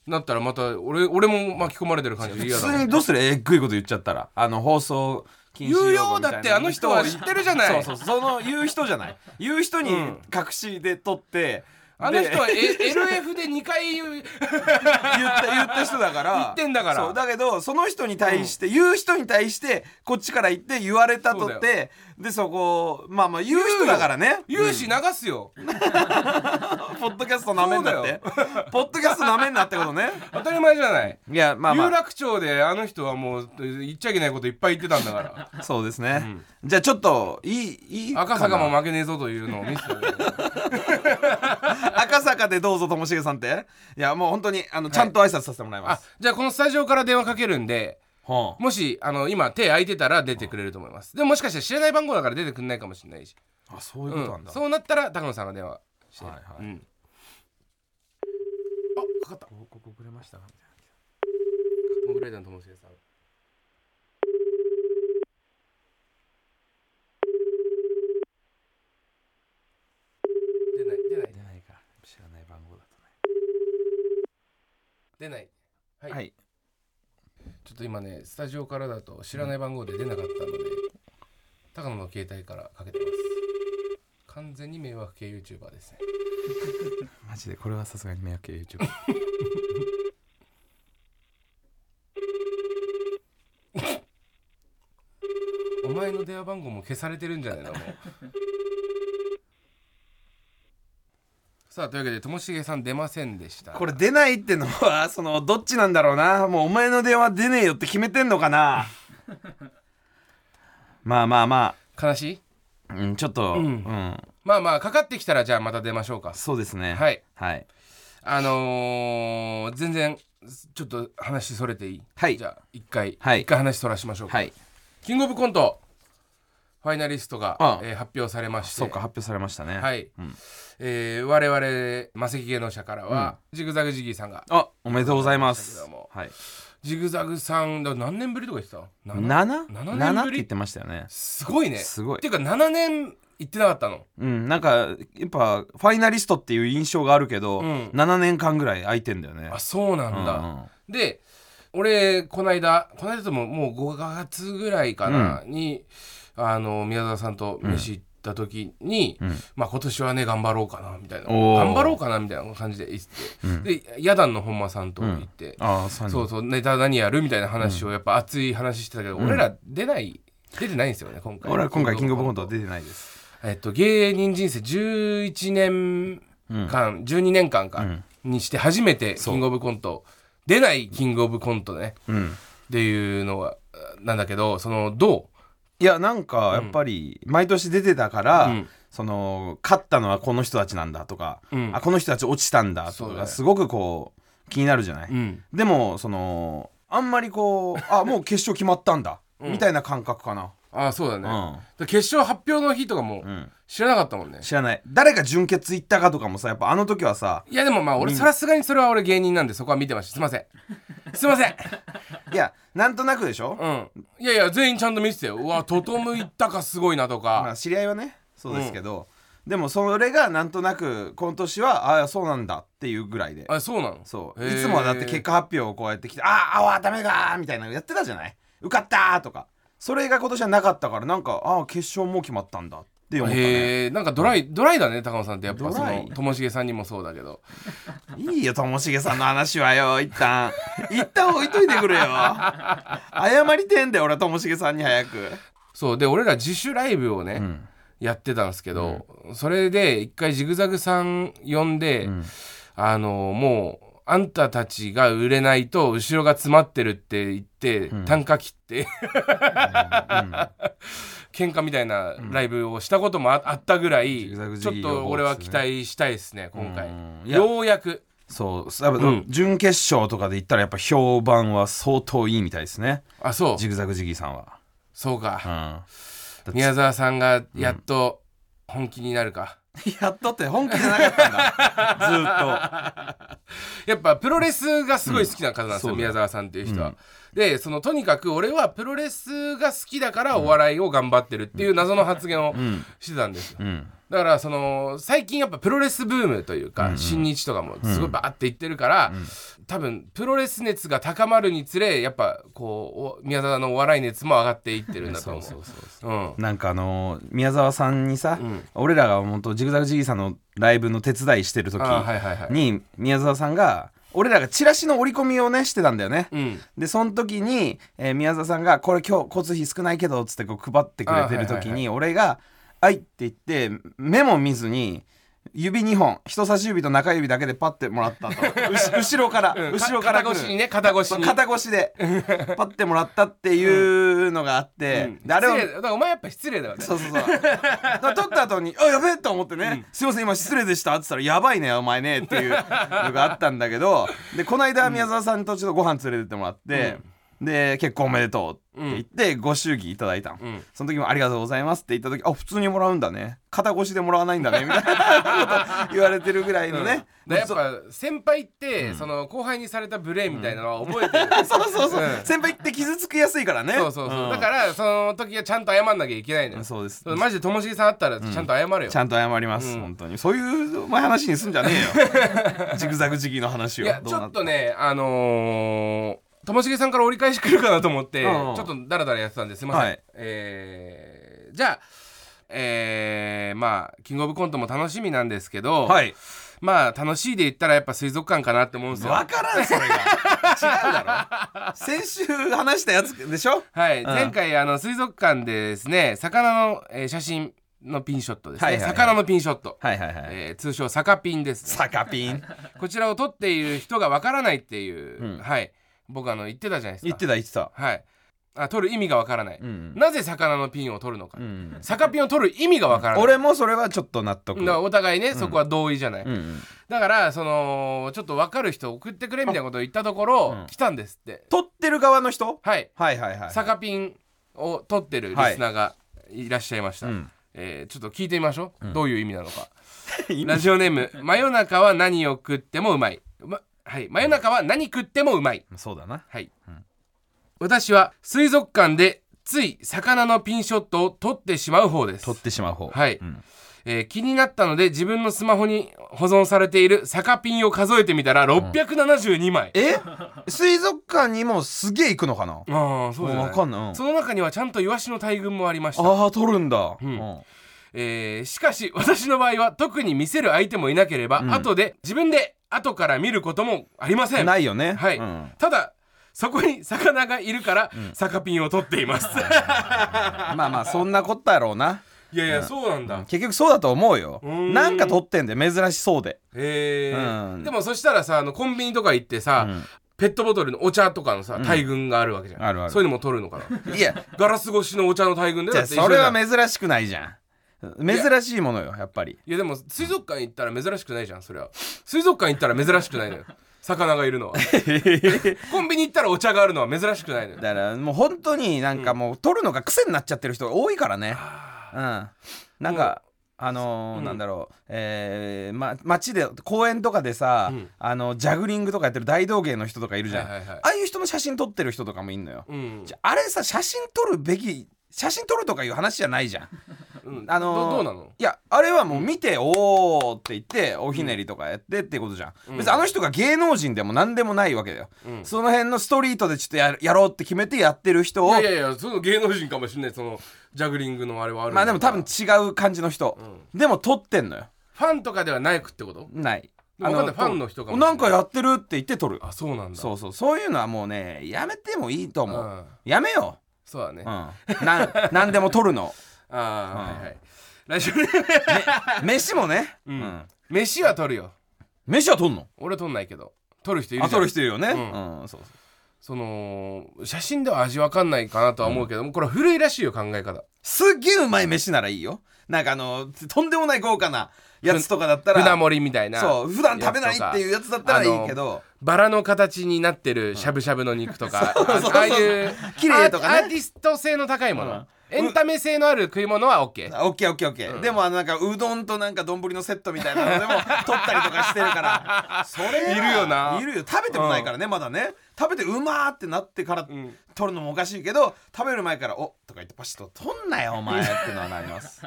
なったらまた俺俺も巻き込まれてる感じ。で嫌普通にどうする？えっぐいこと言っちゃったら。あの放送禁止言うよみたいな。だってあの人は知ってるじゃない。そうそう。その言う人じゃない。言う人にうん。隠しで撮って、あの人は LF で2回言う 言った言った人だから。言ってんだから。そうだけどその人に対して、言う人に対してこっちから言って言われたとってでそこまあまあ言う人だからね。言うし流すよ、ポッドキャストなめんなって。ポッドキャストなめんなってことね。当たり前じゃない。いやまあま有楽町であの人はもう言っちゃいけないこといっぱい言ってたんだから。あそうですね、じゃあちょっといいいい赤坂も負けねえぞというのを見せてる 赤坂でどうぞともしげさんって。いやもう本当にあのちゃんと挨拶させてもらいまあす、じゃあこのスタジオから電話かけるんではあ。もしあの今手空いてたら出てくれると思います。でももしかしたら知らない番号だから出てくんないかもしれないし、あそういうことなんだ、うん。そうなったら高野さんが電話して、はいはい。うん、あかかった。報告くれました。かモグライダーのともしげさん出ない出ない。出ないか。知らない番号だと出ない。はい、はいっと今ねスタジオからだと知らない番号で出なかったので、高野の携帯からかけてます。完全に迷惑系 YouTuber ですね。マジでこれはさすがに迷惑系 YouTube お前の電話番号も消されてるんじゃないのもうさあというわけでともしげさん出ませんでした。これ出ないってのはそのどっちなんだろうな。もうお前の電話出ねえよって決めてんのかな。まあまあま悲しい？あ、うん、ちょっと、ううんん。まあまあかかってきたらじゃあまた出ましょうか。そうですね。はい。はい。あのー、全然ちょっと話それていい？はい。じゃあ一回、はい。一回話そらしましょうか、はい。キングオブコントファイナリストがあ、えー発表されまして。そうか発表されましたね。はい、うん。えー我々マセキ芸能者からは、ジグザグジギーさんがあおめでとうございます。はい。ジグザグさんだ何年ぶりとか言ってた？7? 7 7年ぶり？って言ってましたよね。すごいね。すごい。っていうか7年行ってなかったの？うんなんかやっぱファイナリストっていう印象があるけど、うん。7年間ぐらい空いてんだよね。あそうなんだ、で俺この間この間とももう5月ぐらいかな、にあの宮沢さんと飯行った時に、うん。まあ今年はね頑張ろうかなみたいな。頑張ろうかなみたいな感じで言って、うん。でヤダンの本間さんと行って、そうそうネタ何やるみたいな話をやっぱ熱い話してたけど、俺ら出ない出てないんですよね今回。俺は今回キングオブコント。出てないです。えっと芸人人生11年間、12年間か、うん。にして初めてキングオブコント。出ないキングオブコントね。うん。っていうのがなんだけどそのどいやなんかやっぱり毎年出てたから、うん。その勝ったのはこの人たちなんだとか、うん。あこの人たち落ちたんだとそうだね。かすごくこう気になるじゃない、う、うん、でもそのあんまりこうあもう決勝決まったんだ、うん。みたいな感覚かな、ああそうだね、うん。で決勝発表の日とかもうん、知らなかったもんね、知らない。誰が準決行ったかとかもさやっぱあの時はさいやでもまあ俺さすがにそれは俺芸人なんでそこは見てましたすいません。すいません。いやなんとなくでしょ、うんいやいや全員ちゃんと見てたよ。うわトトム行ったかすごいなとか、まあ知り合いはねそうですけど、でもそれがなんとなく今年はああそうなんだっていうぐらいで。あそうなの？そう。へー。いつもはだって結果発表をこうやってきて「あああダメだ」みたいなのやってたじゃない？受かったとか。それが今年はなかったからなんかああ決勝もう決まったんだって思ったね。へえんかドライ、ドライだね高野さんってやっぱそのともしげさんにもそうだけど。いいよともしげさんの話はよ一旦。一旦置いといてくれよ。謝りてんだよ俺はともしげさんに早く。そうで俺ら自主ライブをね、うん。やってたんですけど、それで一回ジグザグさん呼んで、ん。あのもうあんたたちが売れないと後ろが詰まってるって言って、単価切って喧嘩みたいなライブをしたこともああったぐらい、ちょっと俺は期待したいですね今回。ようやく。そう。やっぱうん。準決勝とかで言ったらやっぱ評判は相当いいみたいですね。あそう。ジグザグジギーさんは。そうか、うん。宮沢さんがやっと本気になるか、やっとって本気じゃなかったんだ。ずーっやっぱプロレスがすごい好きな方なんですよ、うん。宮沢さんっていう人は、うんでそのとにかく俺はプロレスが好きだからお笑いを頑張ってるっていう謎の発言をしてたんですよ、うん。だからその最近やっぱプロレスブームというか、新日とかもすごいバーっていってるから、多分プロレス熱が高まるにつれやっぱこうお宮沢のお笑い熱も上がっていってるんだと思う。そうそううん。なんかあのー宮沢さんにさ、ん。俺らが本当ジグザグジギーさんのライブの手伝いしてる時に宮沢さんが俺らがチラシの折り込みをねしてたんだよね、うん。でその時に、えー宮沢さんが「これ今日交通費少ないけど」っつってこう配ってくれてる時に、俺が「はい」って言ってメモ見ずに指2本人差し指と中指だけでパッてもらったと。後ろから、うん。後ろから肩越しにね肩越しに。肩越しで パッてもらったっていうのがあって、うん。であれをお前やっぱ失礼だよね。そうそうそう。だから撮った後に、あ、やべえ！と思ってね、すいません、今失礼でしたって言ったら、やばいね、お前ねっていうのがあったんだけど、で、この間、宮沢さんとちょっとご飯連れてってもらって、で、結婚おめでとうって言って、ご祝儀いただいたの。ん。その時もありがとうございますって言った時、あ、普通にもらうんだね。肩越しでもらわないんだね、みたいなこと言われてるぐらいのね。でやっぱ先輩って、その後輩にされた無礼みたいなのは覚えてる、そうそうそう、うん。先輩って傷つきやすいからね。そうそうそう、ん。だからその時はちゃんと謝んなきゃいけないのよ。そうです。マジでともしげさんあったらちゃんと謝れよ、ちゃんと謝ります、うん。本当に。そういうお前話にすんじゃねえよ。ジグザグ時期の話を。いやちょっとねあのーともしげさんから折り返し来るかなと思って、うんうん。ちょっとダラダラやってたんです。いません、はい。えーじゃあえーまあキングオブコントも楽しみなんですけど、はい。まあ楽しいで言ったらやっぱ水族館かなって思うんですよ。分からんそれが。違うだろ。先週話したやつでしょ？はい、ん。前回あの水族館でですね魚の、えー写真のピンショットですね、はいはいはい。魚のピンショット、はいはいはい、えー通称サカピンです、ね、サカピン。こちらを撮っている人がわからないっていう、うん。はい僕あの言ってたじゃないですか。言ってた言ってた。はい。あ撮る意味がわからない、うんなぜ魚のピンを撮るのか、うんサカピンを撮る意味がわからない、俺もそれはちょっと納得。だからお互いね、そこは同意じゃない、うんうん。だからそのちょっと分かる人送ってくれみたいなことを言ったところ、うん。来たんですって。撮ってる側の人？はい。はいはいはい。サカピンを撮ってるリスナーがい。らっしゃいました、うん。えーちょっと聞いてみましょう、どういう意味なのか。ラジオネーム真夜中は何を食ってもうまい、ま、はい。真夜中は何食ってもうまい。そうだな。はい、私は水族館でつい魚のピンショットを撮ってしまう方です。撮ってしまう方。はい、ん。えー気になったので自分のスマホに保存されているサピンを数えてみたら672枚、え？水族館にもすげえ行くのかな？ああそうじゃないわかんない。うん。その中にはちゃんとイワシの大群もありました。ああ撮るんだ。ん。うん。えーしかし私の場合は特に見せる相手もいなければ、後で自分で後から見ることもありません。ないよね。はい、うん。ただそこに魚がいるから、サカピンを取っています。まあまあそんなこったやろうな。いやいや、そうなんだ。結局そうだと思うよ。ん。なんか撮ってんで珍しそうで。へえ、うん。でもそしたらさあのコンビニとか行ってさ、ん。ペットボトルのお茶とかのさ大群があるわけじゃん、あるある。そういうのも取るのかな。いや。ガラス越しのお茶の大群でじゃあだって一緒それは珍しくないじゃん珍しいものよやっぱり。いやでも水族館行ったら珍しくないじゃんそれは。水族館行ったら珍しくないのよ。魚がいるのは。コンビニ行ったらお茶があるのは珍しくないのよ。だからもう本当になんかもう撮るのが癖になっちゃってる人が多いからね。うん。なんかあのーうん。なんだろう。えーま街で公園とかでさ、うん。あのジャグリングとかやってる大道芸の人とかいるじゃん、はいはいはい。ああいう人の写真撮ってる人とかもいんのよ、うん。あれさ写真撮るべき写真撮るとかいう話じゃないじゃん。うん。あのーどどうなの？いやあれはもう見て、おーって言っておひねりとかやってってことじゃん、うん。別にあの人が芸能人でも何でもないわけだよ、うん。その辺のストリートでちょっとやるやろうって決めてやってる人を。いやいやその芸能人かもしれない。そのジャグリングのあれはあるまあでも多分フ違う感じの人、でも撮ってんのよ。ァンとかではないくってこと？ない。わかんない。ファンの人かもしれなんかやってるって言って撮る。あそうなんだ。そうそう。そういうのはもうねやめてもいいと思う、うん。やめよそうだね。う、あうん、なん何でも撮るの。あはいはい。ラジオネーム飯もね、ううん。ん飯は取るよ。飯は撮んの？俺取んないけど。取る人いるじゃん。あ撮る人いるよね、ううんんそう。その写真では味わかんないかなとは思うけども、これは古いらしいよ考え方。すっげえうまい飯ならいいよ。なんかあのとんでもない豪華なやつとかだったら船盛りみたいなそう普段食べないっていうやつだったらいいけどバラの形になってるしゃぶしゃぶの肉とか、あああいう綺麗とかね。アーティスト性の高いもの、うん。エンタメ性のある食い物は OK オッケーオッケーオッケー、でもあのなんかうどんとなんか丼のセットみたいなのでも 取ったりとかしてるから。それはいるよな。いるよ。食べてもないからね、まだね。食べてうまーってなってからうん。取るのもおかしいけど食べる前から「おとか言ってパシッと「取んなよお前」ってのはなります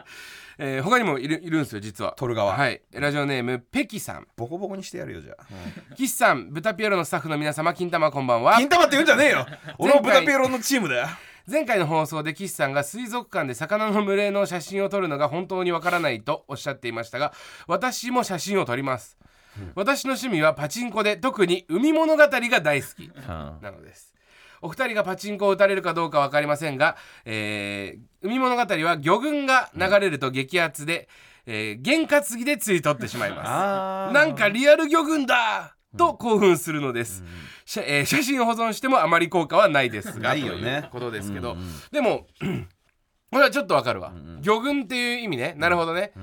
えー他にもいるいるんですよ実は。取る側。はい。ラジオネームペキさん。ボコボコにしてやるよじゃあ。岸さん豚ピエロのスタッフの皆様金玉こんばんは。金玉って言うんじゃねえよ。俺も豚ピエロのチームだよ。前回の放送で岸さんが水族館で魚の群れの写真を撮るのが本当にわからないとおっしゃっていましたが私も写真を撮ります、私の趣味はパチンコで特に海物語が大好き。なのですお二人がパチンコを打たれるかどうか分かりませんが、えー海物語は魚群が流れると激アツで、えー験担ぎでつい取ってしまいます。あなんかリアル魚群だ！と興奮するのです、しゃえー写真を保存してもあまり効果はないですがないよね。ということですけど、うんうんでも これはちょっとわかるわ、魚群っていう意味ね。なるほどね、だ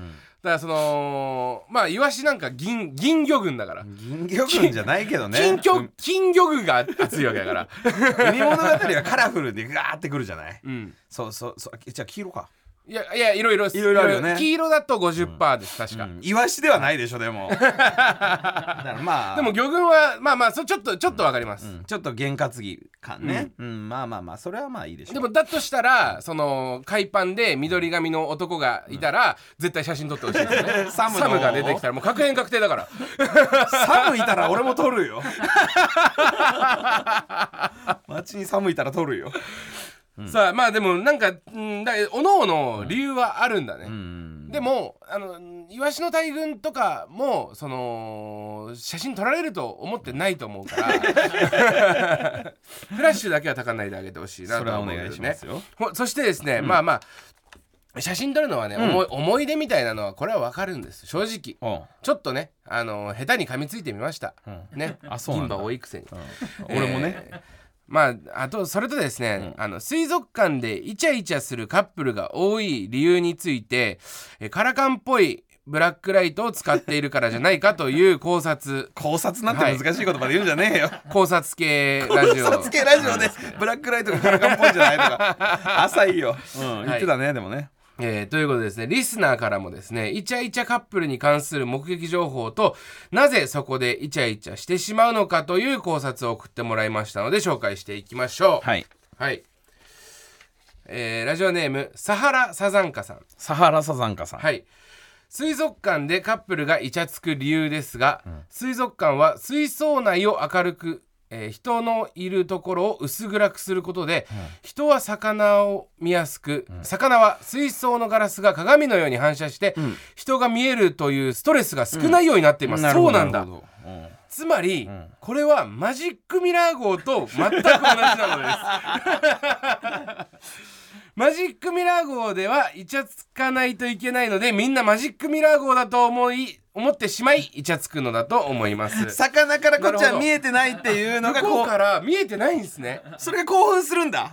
からそのまあイワシなんか銀銀魚群だから、銀魚群じゃないけどね。金魚金魚群が熱いわけだから。海物語はカラフルでガーってくるじゃない？うん。そうそうそう。じゃあ黄色かいやいやいろいろいろいろあるよね。黄色だと50%です、確か、イワシではないでしょでも。だからまあ。でも魚群はまあまあそちょっとちょっとわかります、うん。ちょっと験担ぎ感ね。うん。まあまあまあそれはまあいいでしょでもだとしたらその海パンで緑髪の男がいたら、絶対写真撮ってほしいですよね。サムの。サムが出てきたらもう確変確定だから。寒いたら俺も撮るよ街に寒いたら撮るよさあまあでもなんか、うん、だおのおの理由はあるんだね、うん。でもあのイワシの大群とかもその写真撮られると思ってないと思うから。フラッシュだけはたかないであげてほしいなと思うけどね。願いしますよ。ほそしてですね、まあまあ写真撮るのはね、思い思い出みたいなのはこれは分かるんです。正直。うん。ちょっとねあの下手に噛みついてみました、うなんだ。銀歯多いくせに、俺もねえーまああとそれとですね、あの水族館でイチャイチャするカップルが多い理由についてえーカラカンっぽいブラックライトを使っているからじゃないかという考察。考察なんて難しい言葉で言うんじゃねえよ。考察系ラジオ。考察系ラジオでブラックライトがカラカンっぽいんじゃないとか。浅いよ。うん言ってたねでもねえーということでですねリスナーからもですねイチャイチャカップルに関する目撃情報となぜそこでイチャイチャしてしまうのかという考察を送ってもらいましたので紹介していきましょう。はい。はい、えーラジオネームサハラサザンカさん。サハラサザンカさん。はい。水族館でカップルがイチャつく理由ですが、水族館は水槽内を明るく、えー人のいるところを薄暗くすることで、人は魚を見やすく、魚は水槽のガラスが鏡のように反射して、人が見えるというストレスが少ないようになっています、そうなんだ。つまり、これはマジックミラー号と全く同じなのです。マジックミラー号ではイチャつかないといけないのでみんなマジックミラー号だと思い思ってしまいイチャつくのだと思います。魚からこっちは見えてないっていうのがこう向こうから見えてないんですね。それが興奮するんだ。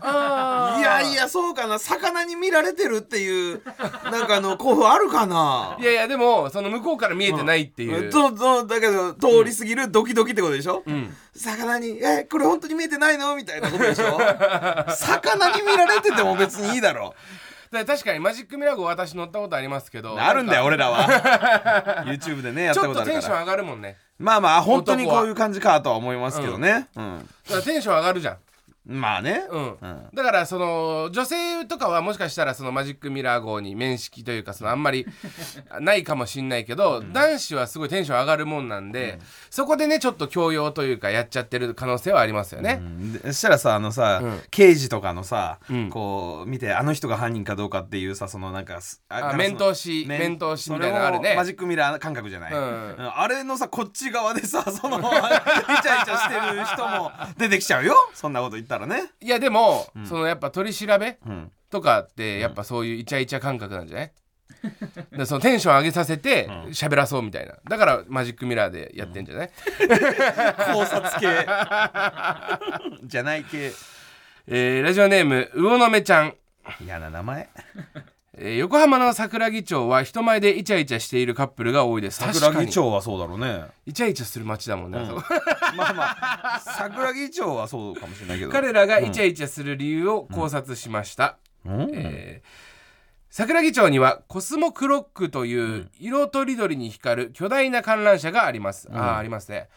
いやいやそうかな。魚に見られてるっていうなんかあの興奮あるかな。いやいやでもその向こうから見えてないっていう。ととだけど通り過ぎるドキドキってことでしょ、ん。魚に「えこれ本当に見えてないの?」みたいなことでしょ？魚に見られてても別にいいだろだ確かにマジックミラー号私乗ったことありますけど。あるんだよな俺らは YouTube でねやっちたことあるからょっとテンション上がるもんね。まあまあ本当にこういう感じかとは思いますけどね、うんだからテンション上がるじゃん。まあね、うん。うん。だからその女性とかはもしかしたらそのマジックミラー号に面識というかそのあんまり ないかもしんないけど、男子はすごいテンション上がるもんなんで、そこでねちょっと強要というかやっちゃってる可能性はありますよね。でそしたらさあのさ、うん。刑事とかのさ、うん。こう見てあの人が犯人かどうかっていうさそのなんかすああガラスの面通し面面通しみたいなのあるね。それもマジックミラー感覚じゃない、うん。うん。あれのさこっち側でさそのイチャイチャしてる人も出てきちゃうよ。そんなこと言ったらね、いやでも、そのやっぱ取り調べうん、とかってやっぱそういうイチャイチャ感覚なんじゃない？でそのテンション上げさせて喋らそうみたいな。だからマジックミラーでやってんじゃない、考察系。じゃない系。えーラジオネーム魚の目ちゃん。嫌な名前えー横浜の桜木町は人前でイチャイチャしているカップルが多いです。桜木町はそうだろうね。にイチャイチャする街だもんね、あそこまあまあ。桜木町はそうかもしれないけど。彼らがイチャイチャする理由を考察しました、うん。えー桜木町にはコスモクロックという色とりどりに光る巨大な観覧車があります、あーありますね。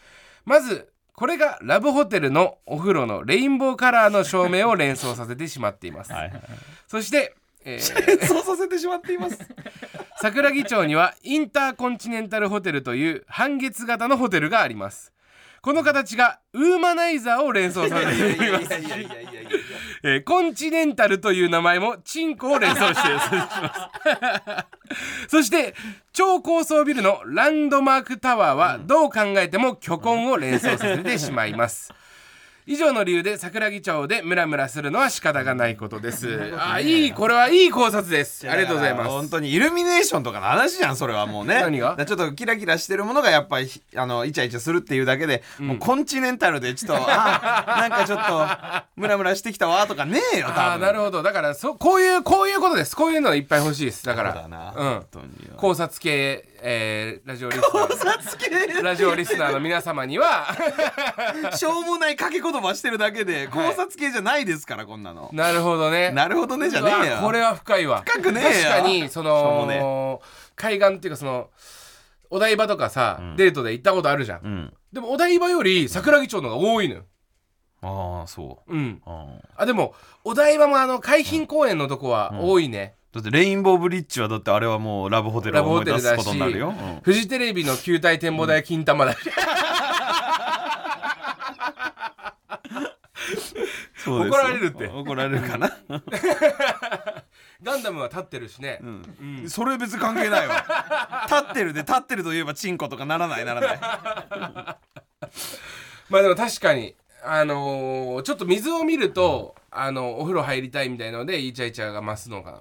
まずこれがラブホテルのお風呂のレインボーカラーの照明を連想させてしまっています、はいはい。そして、えー。そうさせてしまっています。桜木町にはインターコンチネンタルホテルという半月型のホテルがあります。この形がウーマナイザーを連想させています。いやいやいやいやいやえーコンチネンタルという名前もチンコを連想してしますそして超高層ビルのランドマークタワーはどう考えても巨根を連想させてしまいます以上の理由で桜木町でムラムラするのは仕方がないことです。あいいこれはいい考察です。ありがとうございます。本当にイルミネーションとかの話じゃんそれはもうね。何が？ちょっとキラキラしてるものがやっぱりひあのイチャイチャするっていうだけで、もうコンチネンタルでちょっと あなんかちょっとムラムラしてきたわとかねえよ多分。あーなるほど。だからそこういうこういうことです。こういうのいっぱい欲しいです。だから。そうん。考察系、えーラジオリスナー。ラジオリスナーの皆様には。しょうもない掛け言葉してるだけで考察系じゃないですからこんなの。なるほどね。なるほどねじゃねえよ。これは深いわ。深くねえよ。確かにその海岸っていうかそのお台場とかさ、デートで行ったことあるじゃん、うん。でもお台場より桜木町の方が多いのよ。ああそう。うん。あでもお台場もあの海浜公園のとこは多いね、だってレインボーブリッジはだってあれはもうラブホテルを思い出すことになるよ、うんフジテレビの球体展望台金玉だし、そうですよ怒られるって。怒られるかな、ガンダムは立ってるしね、うん。それ別に関係ないわ。立ってるで立ってるといえばチンコとかならないならない。まあでも確かにあのーちょっと水を見ると、あのお風呂入りたいみたいのでイチャイチャが増すのかな。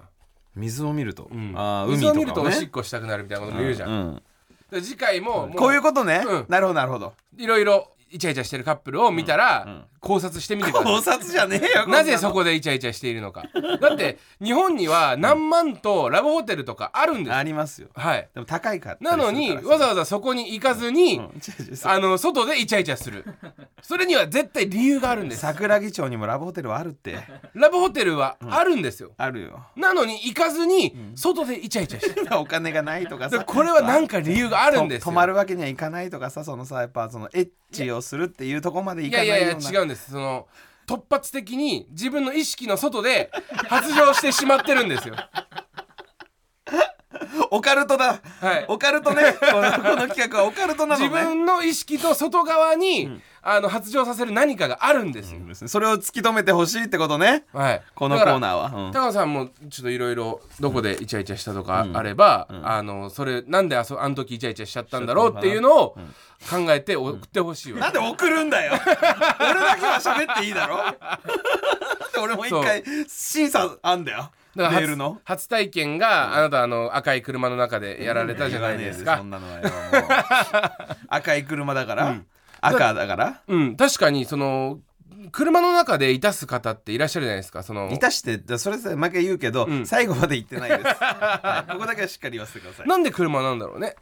水を見ると、うん。あー海水を見るとおしっこしたくなるみたいなことも言うじゃん、うんで次回ももこういうことね、うん。なるほどなるほど。いろいろイチャイチャしてるカップルを見たら、ん。考察してみてくださ考い察じゃねえよなぜそここでイチャイチャしているのか。だって日本には何万とラブホテルとかあるんです。よありますよ。はい。でも高いから。なのにわざわざそこに行かずに、うん。違う違うそうあの外でイチャイチャする。それには絶対理由があるんです。桜木町にもラブホテルはあるって。ラブホテルはあるんですよ、あるよ。なのに行かずに外でイチャイチャしてる。お金がないとかさ。でこれは何か理由があるんです泊まるわけにはいかないとかさそのさやっぱそのエッチををするっていうとこまでいいやいかないような。やいや違うんです。その突発的に自分の意識の外で発情してしまってるんですよ。オカルトだ。はい。オカルトね。このこの企画はオカルトなの自ね分の意識と外側に、あの発情させる何かがあるんですよ、それを突き止めてほしいってことね。はい。このコーーナーは、うん。高野さんもちょっといろいろどこでイチャイチャしたとかあれば、あのそれなんであそあの時イチャイチャしちゃったんだろうっていうのを考えて送ってほしいわ、なんで送るんだよ。俺だけは喋っていいだろ。俺も一回審査あんだよ。メだからールの？初初体験が、あなたあの赤い車の中でやられたじゃないですか。そんなのはよもう。赤い車だから、赤だから？うん。確かにその車の中でいたす方っていらっしゃるじゃないですか。そのいたしてだそれさ毎回言うけど、ん。最後まで言ってないです、はい。ここだけはしっかり言わせてください。なんで車なんだろうね。で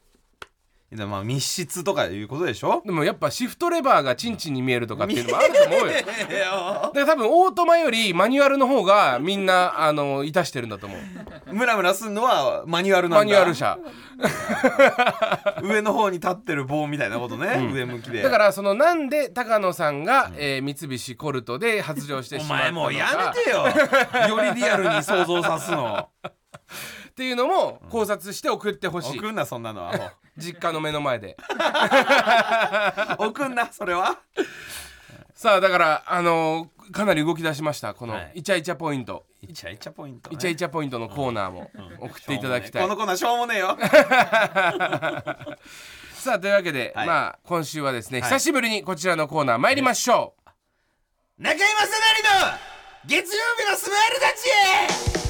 まあ密室とかいうことでしょ？でもやっぱシフトレバーがチンチンに見えるとかっていうのもあると思うよ。ええよで多分オートマよりマニュアルの方がみんなあのいたしてるんだと思う。ムラムラすんのはマニュアルなんだ。マニュアル車。上の方に立ってる棒みたいなことね、上向きで。だからそのなんで高野さんが、えー三菱コルトで発情しておしまったのか。前もうやめてよ。よりリアルに想像さすのっていうのも考察して送ってほしい。送んなそんなの。はも 実家の目の前で。う 送んなそれは。さあだからあのーかなり動き出しましたこのはい。イチャイチャポイント、イチャイチャポイント、イチャイチャポイントのコーナーも送っていただきたい、このコーナーしょうもねえよ。さあというわけで、はい。まあ今週はですね、はい。久しぶりにこちらのコーナー参りましょう、中居正成の月曜日のスマイルたち久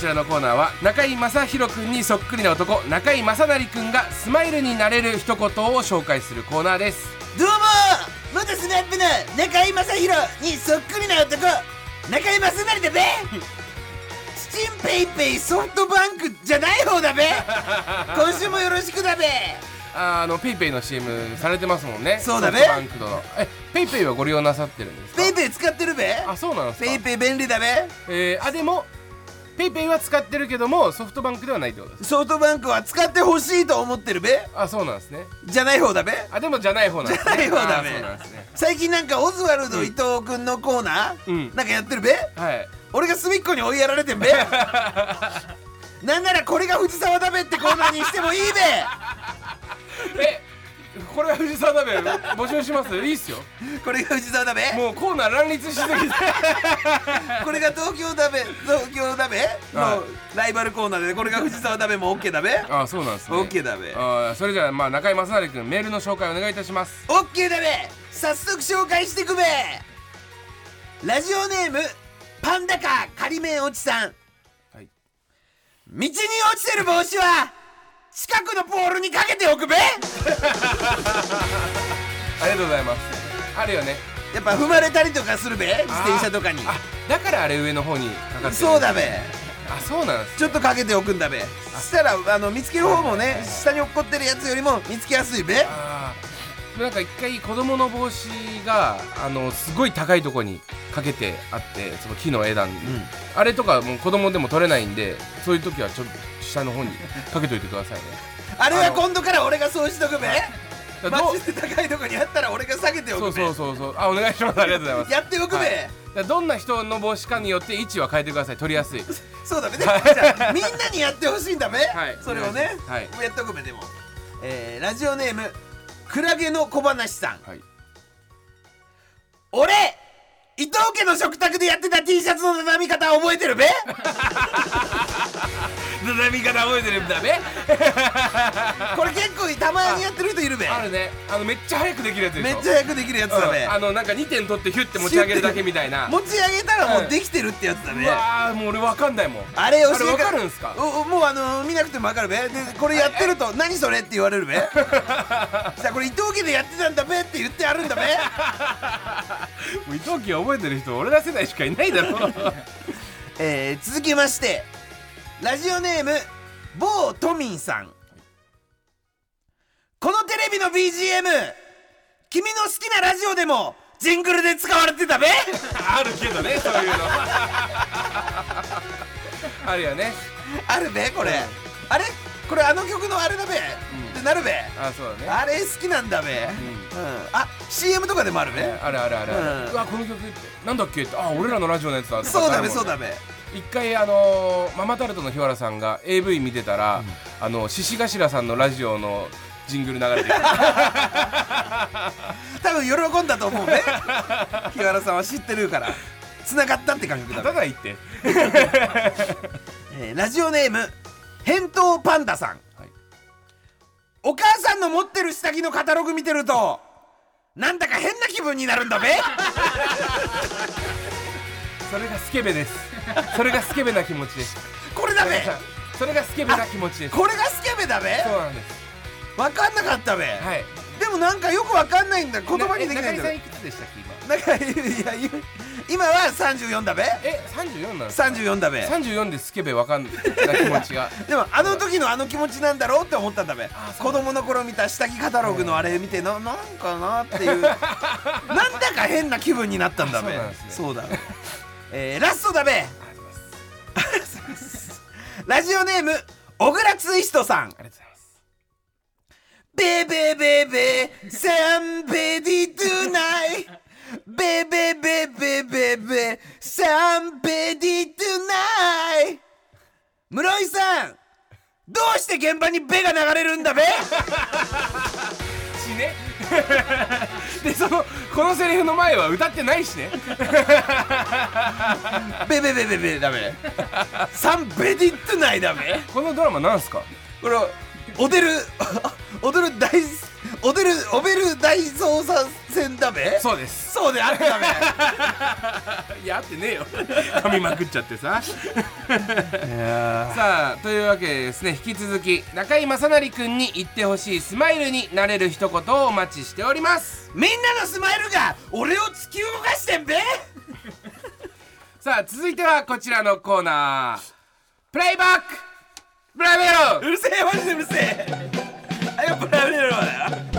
ちらのコーナーは中居正広くんにそっくりな男中居正成くんがスマイルになれる一言を紹介するコーナーです。どうも元スマップの中居正広にそっくりな男中居正成だべ。チ チンペイペイソフトバンクじゃない方だべ。今週もよろしくだべ。あのペイペイの CM されてますもんね。そうだねソフトバンクとの。えペイペイはご利用なさってるんですか？ペイペイ使ってるべ。あそうなんですか？ペイペイ便利だべ。えーあでもペイペイは使ってるけどもソフトバンクではないってことですソフトバンクは使ってほしいと思ってるべ？あそうなんですね。じゃない方だべ？あでもじゃない方なんですね。じゃない方だべ。ね。最近なんかオズワルド伊藤君のコーナー、うん。なんかやってるべ？はい。俺が隅っこに追いやられてんべ。なんならこれが藤沢だべってコーナーにしてもいいべ。えこれは藤沢鍋募集します？いいっすよ。これが藤沢だべもうコーナー乱立しすぎて。これが東京だべ東京だべはのライバルコーナーでこれが藤沢だべも OK だべあそうなんですね。OK だべあーそれじゃあまあ中井正成君メールの紹介お願いいたします。OK だべ早速紹介してくべ！ラジオネームパンダカ仮面おちさん。はい。道に落ちてる帽子は近くのポールにかけておくべ。ありがとうございます。あるよね。やっぱ踏まれたりとかするべ。自転車とかに。あだからあれ上の方にかかってる。そうだべ。あそうなんですちょっとかけておくんだべ。したらあの見つける方もね下に落っこってるやつよりも見つけやすいべ。なんか一回子供の帽子があのすごい高いとこにかけてあってその木の枝に、あれとかもう子供でも取れないんでそういう時はちょっと下の方にかけといてくださいね。あれは今度から俺がそうしとくべ？マジで高いとこにあったら俺が下げておそうくべ。そうそうそうあお願いします。ありがとうございます。やっておくべ、はい。どんな人の帽子かによって位置は変えてください。取りやすい。そうだべでもじゃあみんなにやってほしいんだべ、はい。それをね、はい。やっておくべでも、えー、ラジオネームクラゲの小話さん。はい。俺伊藤家の食卓でやってた T シャツの畳み方覚えてるべ？畳み方覚えてるんだねこれ結構たまにやってる人いるべあるねあのめっちゃ早くできるやつでしょめっちゃ早くできるやつだべ、うんあのなんか2点取ってヒュッて持ち上げるだけみたいな持ち上げたらもうできてるってやつだべ、うわもう俺わかんないもんあれ教えあれわかるんすかおもうあの見なくてもわかるべでこれやってると「何それ?」って言われるべさあこれ伊藤家でやってたんだべって言ってあるんだべもう伊藤家覚えてる人俺ら世代しかいないだろえー、続きましてラジオネーム某都民さん。このテレビの BGM 君の好きなラジオでもジングルで使われてたべ。あるけどねそういうの。あるよね。あるべこれ、あれ？これあの曲のあれだべ、ってなるべ。あそうだね。あれ好きなんだべ、うん。あ CM とかでもあるべ、あるあるあるある、うん。うわこの曲って。なんだっけって。あ俺らのラジオのやつだそうだべそうだべ一回あのーママタルトの日原さんが AV 見てたら、あの獅子頭さんのラジオのジングル流れてる 多分喜んだと思うね。日原さんは知ってるから。繋がったって感覚だべただ言って。えーラジオネーム返答パンダさん、はい。お母さんの持ってる下着のカタログ見てるとなんだか変な気分になるんだべ。それがスケベですそれがスケベな気持ちです。これそれがスケベな気持ちです。これがスケベそうなんです。分かんなかったべ、はい。でもなんかよく分かんないんだ。言葉にできないんだ。べ中井さんいくつでしたっけ今？今は34だべ。え34なんですか34だべ。34でスケベわかんない気持ちが。でもあの時のあの気持ちなんだろうって思ったんだべ。子供の頃見た下着カタログのあれ見てななんかなっていう。なんだか変な気分になったんだべ。あそうだ。べえーラストだべ ラジオネーム小倉ツイストさん。ありがとうございます。ベベベベサンベディトゥナイ。ベベベベベベサンベディトゥナイ。室井さんどうして現場にベが流れるんだべ？しね。でそのこのセリフの前は歌ってないしね。ベベベベベだべサンベディトゥナイだべこのドラマなんすか？これ踊る 踊る大踊るオベル大捜査線だべそうです。そうであったべいや合ってねえよ。噛みまくっちゃってさ。さあというわけでですね引き続き中居正成君に言ってほしいスマイルになれる一言をお待ちしております。みんなのスマイルが俺を突き動かしてんべ？さあ続いてはこちらのコーナー。プレイバック!ブラベロうるせえマジでうるせえ。あやっぱダメだろだよ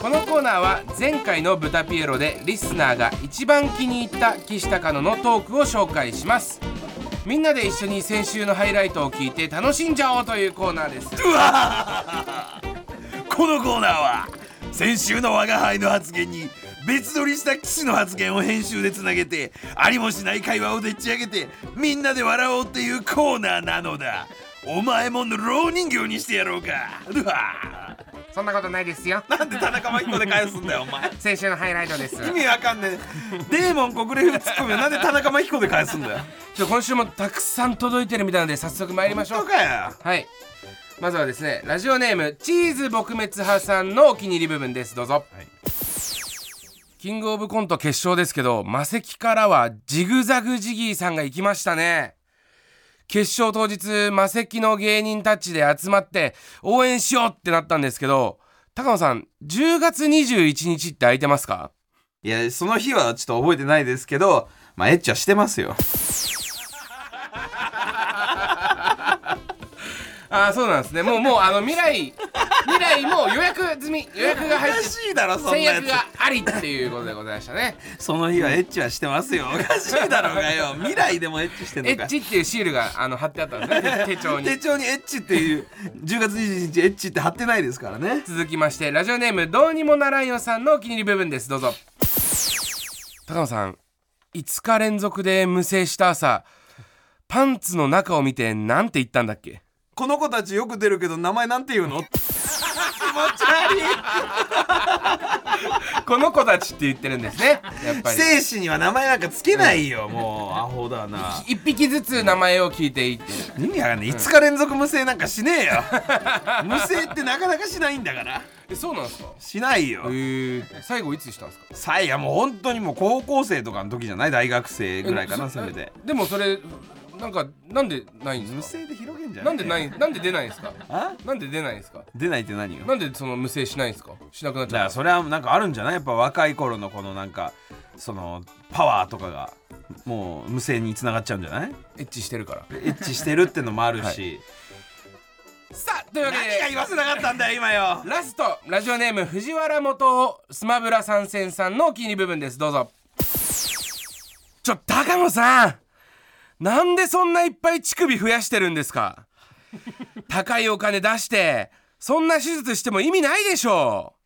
このコーナーは前回の「ブタピエロ」でリスナーが一番気に入った岸高野のトークを紹介します。みんなで一緒に先週のハイライトを聞いて楽しんじゃおうというコーナーです。うわこのコーナーは先週の我が輩の発言に別撮りした騎士の発言を編集でつなげてありもしない会話をでっち上げてみんなで笑おうっていうコーナーなのだ。お前も蝋人形にしてやろうか。うわそんなことないですよ。なんで田中真紀子で返すんだよお前。先週のハイライトです。意味わかんねえ。デーモン国レフツッコミをなんで田中真紀子で返すんだよ。ちょ今週もたくさん届いてるみたいなので早速参りましょう。はい。まずはですねラジオネームチーズ撲滅派さんのお気に入り部分です。どうぞ、キングオブコント決勝ですけど魔石からはジグザグジギーさんが行きましたね決勝当日魔石の芸人たちで集まって応援しようってなったんですけど高野さん10月21日って空いてますか？いやその日はちょっと覚えてないですけどまあエッチはしてますよ。ああそうなんですね。もうもうあの未来未来も予約済み予約が入ってしいだろそんな制やつ。約がありっていうことでございましたね。その日はエッチはしてますよ。おかしいだろうがよ。未来でもエッチしてんのか。エッチっていうシールがあの貼ってあったんですね。手帳に。手帳にエッチっていう10月21日エッチって貼ってないですからね。続きましてラジオネームどうにもならんよさんのお気に入り部分です。どうぞ。高野さん5日連続で無制した朝パンツの中を見てなんて言ったんだっけ？この子たちよく出るけど名前なんて言うの？この子たちって言ってるんですね。やっぱり。精子には名前なんかつけないよ、もうアホだな。一匹ずつ名前を聞いていって意味わかんない。5日連続無声なんかしねえよ。無声ってなかなかしないんだから。えそうなんですか？しないよ。え。ー、最後いつしたんですか？さいやもう本当にもう高校生とかの時じゃない？大学生ぐらいかなえせめて。でもそれなんかなんでないん無ですか？声で広げんじゃなんでないなんで出ないんですか？あ？なんで出ないんですか？出ないって何よ？なんでその無制しないんですか？しなくなっちゃうそれはなんかあるんじゃない？やっぱ若い頃のこのなんかそのパワーとかがもう無声につながっちゃうんじゃない？エッチしてるから。エッチしてるってのもあるし、さあというわけで何が言わせなかったんだよ今よ。ラストラジオネーム藤原元スマブラ参戦さんのお気に入り部分です。どうぞ。ちょ高野さんなんでそんないっぱい乳首増やしてるんですか？高いお金出してそんな手術しても意味ないでしょう。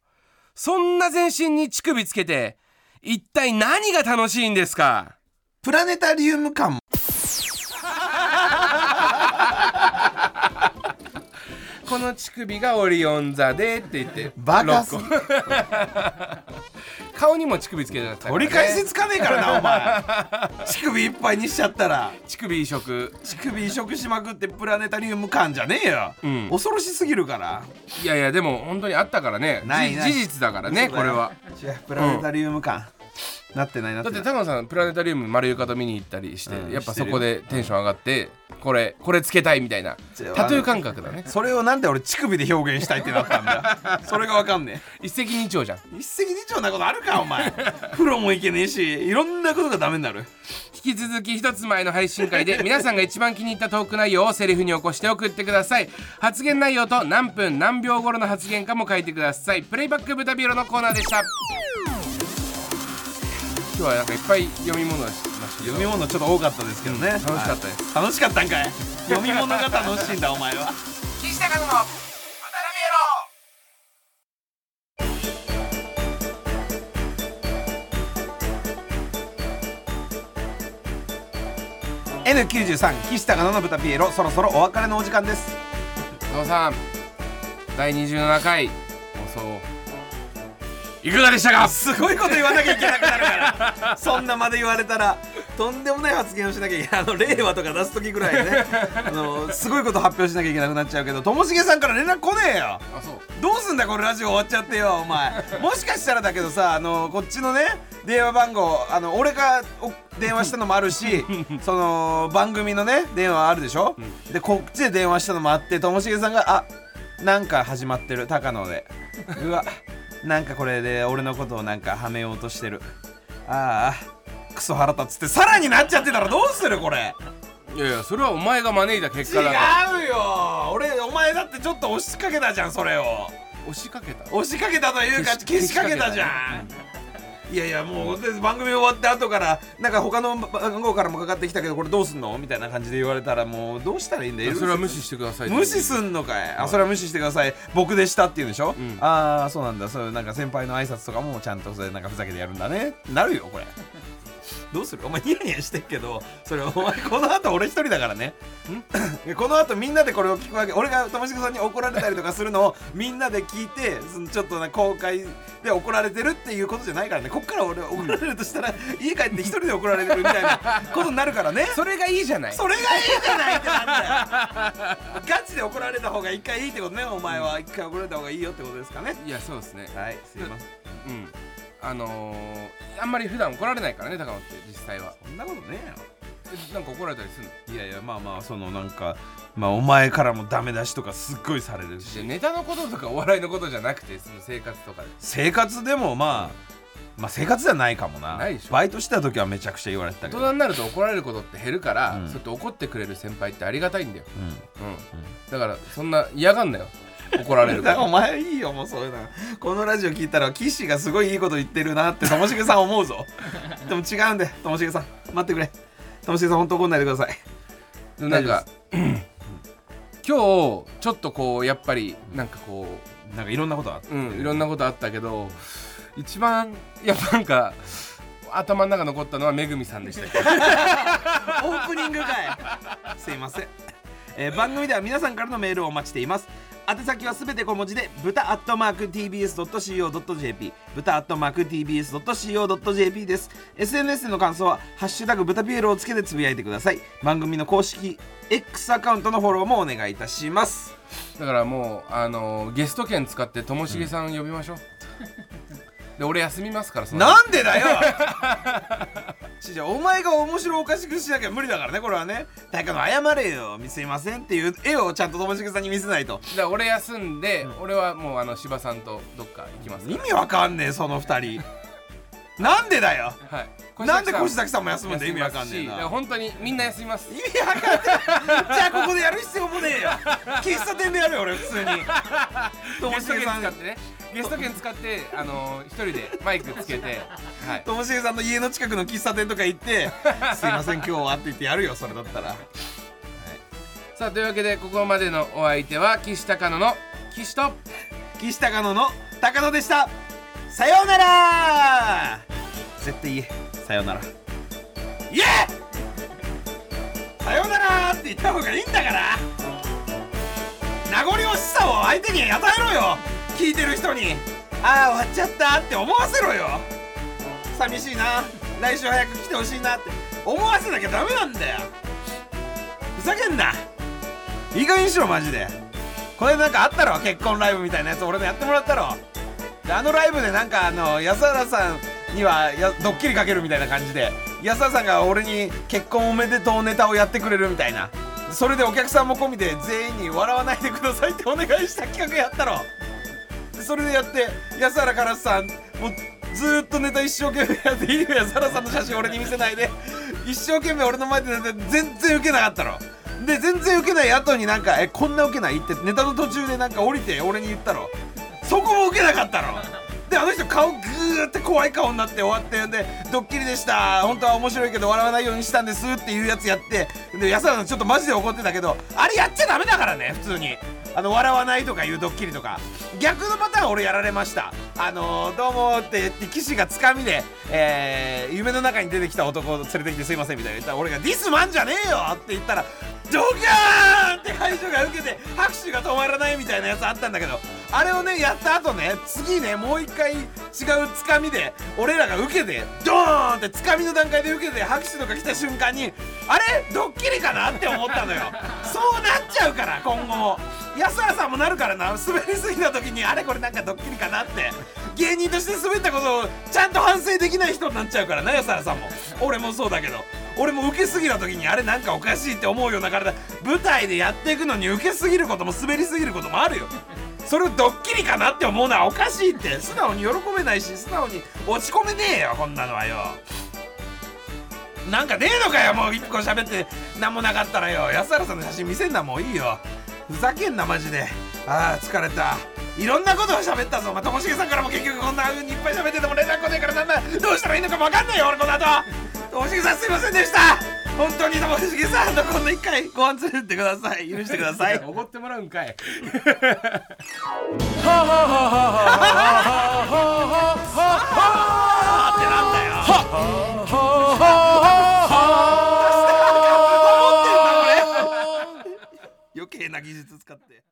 そんな全身に乳首つけて一体何が楽しいんですか？プラネタリウム感この乳首がオリオン座でって言ってバカす 顔にも乳首つけちゃったね、取り返しつかねえからなお前。乳首いっぱいにしちゃったら。乳首移植。乳首移植しまくってプラネタリウム感じゃねえよ、うん。恐ろしすぎるから。いやいやでも本当にあったからね。じないない。事実だからねこれは。プラネタリウム感、なってないなっだっててない高野さんプラネタリウム丸床と見に行ったりして、うん。やっぱそこでテンション上がってこれこれつけたいみたいな。違うタトゥー感覚だね。それをなんで俺乳首で表現したいってなったんだ？それがわかんね一石二鳥じゃん。え一石二鳥なことあるかお前。プロもいけねえしいろんなことがダメになる。引き続き一つ前の配信会で 皆さんが一番気に入ったトーク内容をセリフに起こして送ってください。発言内容と何分何秒頃の発言かも書いてください。プレイバック豚ビオロのコーナーでした今日はなんかいっぱい読み物をしました。読み物ちょっと多かったですけどね、楽しかったです。はい。楽しかったんかい。読み物が楽しいんだお前は。岸高野の豚ビ N93 岸高野の豚ピエロ。そろそろお別れのお時間です。野さん第27回放送いかがでしたか？すごいこと言わなきゃいけなくなるから。そんなまで言われたらとんでもない発言をしなきゃいけない。あの令和とか出す時ぐらいね。あのすごいこと発表しなきゃいけなくなっちゃうけどともしげさんから連絡来ねえよ。どうすんだこれラジオ終わっちゃってよお前。もしかしたらだけどさあのこっちのね電話番号あの俺がお電話したのもあるし その番組のね電話あるでしょ、でこっちで電話したのもあってともしげさんが「あなんか始まってる。高野で。うわなんかこれで俺のことをなんかはめようとしてる。ああクソ腹立つって。さらになっちゃってたらどうするこれ。いやいやそれはお前が招いた結果だから。違うよ。俺お前だってちょっと押しかけたじゃんそれを。押しかけた？押しかけたというか消しかけたじゃんいやいやもうで番組終わって後からなんか他の番号からもかかってきたけどこれどうすんの？みたいな感じで言われたらもうどうしたらいいんだ？よそれは無視してください。無視すんのかい？あそれは無視してください。僕でしたって言うんでしょ、ん。ああそうなんだ。そうなんか先輩の挨拶とかもちゃんとそれなんかふざけてやるんだね。なるよこれどうする？お前ニヤニヤしてっけどそれお前この後俺一人だからね。この後みんなでこれを聞くわけ。俺がともしげさんに怒られたりとかするのをみんなで聞いてちょっとな公開で怒られてるっていうことじゃないからね。こっから俺怒られるとしたら家帰って一人で怒られてるみたいな ことになるからね。それがいいじゃない。それがいいじゃないってなんだよ。ガチで怒られた方が一回いいってことね。お前は一回怒られた方がいいよってことですかね。いやそうですね。はいすいません。うんあのー、あんまり普段怒られないからね高野って実際は。そんなことねえなんか怒られたりするの？いやいやまあまあそのなんかまあお前からもダメ出しとかすっごいされるでしネタのこととかお笑いのことじゃなくてその生活とかで。生活でもまあまあ生活ではないかもな。ないでしょ。バイトしてた時はめちゃくちゃ言われてたけど。大人になると怒られることって減るから、うん。そうやって怒ってくれる先輩ってありがたいんだよ、うん。うん。だからそんな嫌がんなよ怒られるから。ら お前いいよもうそういうの。このラジオ聞いたら岸がすごいいいこと言ってるなってともしげさん思うぞ。でも違うんでともしげさん。待ってくれ。ともしげさん本当怒んないでください。なんか今日ちょっとこうやっぱりなんかこなんかいろんなことあってう、うん、いろんなことあったけど一番やっぱなんか頭の中残ったのはめぐみさんでしたけ？ど オープニングかいすいません、えー番組では皆さんからのメールをお待ちしています宛先はすべて小文字で豚アットマーク TBS.CO.JP 豚アットマーク TBS.CO.JP です。SNS での感想は「ハッシュタグ豚ピエロ」をつけてつぶやいてください。番組の公式 X アカウントのフォローもお願いいたします。だからもうあのゲスト券使ってともしげさん呼びましょう、で俺休みますからそのなんでだよ！ちじゃお前が面白おかしくしなきゃ無理だからねこれはね。大会の謝れよ。すいませんっていう絵をちゃんとともしげさんに見せないと。だから俺休んで、俺はもうあの柴さんとどっか行きます意味わかんねえその二人。なんでだよ。はい。なんで越さ崎さんも休むんだ意味わかんねえな。本当にみんな休みます。意味わかんねえ。じゃあここでやる必要もねえよ。喫茶店でやるよ俺普通に。ともしげさん使ってねゲスト券使ってあの一人でマイクつけてはい。ともしげさんの家の近くの喫茶店とか行って「すいません今日は」って言ってやるよそれだったら。さあというわけでここまでのお相手は岸高野の岸と。岸高野の高野でした。さようなら。絶対言え。さようなら。言え。さようならって言った方がいいんだから。名残惜しさを相手に与えろよ聞いてる人にああ終わっちゃったって思わせろよ。寂しいな。来週早く来てほしいなって。思わせなきゃダメなんだよ。ふざけんな。いい加減にしろマジで。これなんかあったろ結婚ライブみたいなやつ。俺のやってもらったろ。あのライブでなんかあの安原さんにはやドッキリかけるみたいな感じで安原さんが俺に結婚おめでとうネタをやってくれるみたいな。それでお客さんも込みで全員に笑わないでくださいってお願いした企画やったろ。それでやって安原からさんもうずっとネタ一生懸命やっていいよ安原さんの写真俺に見せないで一生懸命俺の前で全然ウケなかったろで全然ウケない後になんか「えこんなウケない?」ってネタの途中でなんか降りて俺に言ったろそこもウケなかったろであの人顔グーって怖い顔になって終わってんで「ドッキリでした。本当は面白いけど笑わないようにしたんです」っていうやつやってで安原さんちょっとマジで怒ってたけどあれやっちゃダメだからね普通に。あの笑わないとかいうドッキリとか逆のパターン俺やられましたあのー、どうもって言って岸がつかみで、えー夢の中に出てきた男を連れてきてすいませんみたいな言ったら俺が「ディスマンじゃねえよ!」って言ったらドキャーンって会場が受けて拍手が止まらないみたいなやつあったんだけどあれをねやった後ね次ねもう一回違うつかみで俺らが受けてドーンってつかみの段階で受けて拍手とか来た瞬間にあれ？ドッキリかなって思ったのよ。そうなっちゃうから今後も。安原さんもなるからな。滑りすぎた時にあれこれなんかドッキリかなって。芸人として滑ったことをちゃんと反省できない人になっちゃうからな安原さんも。俺もそうだけど。俺も受けすぎた時にあれなんかおかしいって思うような体舞台でやっていくのに受けすぎることも滑りすぎることもあるよ。それをドッキリかなって思うのはおかしいって。素直に喜べないし素直に落ち込めねえよこんなのはよ。なんかねえのかよもう一個喋って。何もなかったらよ。安原さんの写真見せんなもういいよ。ふざけんなマジで。ああ疲れた。いろんなことを喋ったぞ。まあともしげさんからも結局こんな風にいっぱい喋ってても連絡来ねえからなんだどうしたらいいのか分かんないよ俺この後。ともしげさんすいませんでした。本当にともしげさんのこんな一回ご飯連れてってください。許してください。おごってもらうんかい。余計な技術使って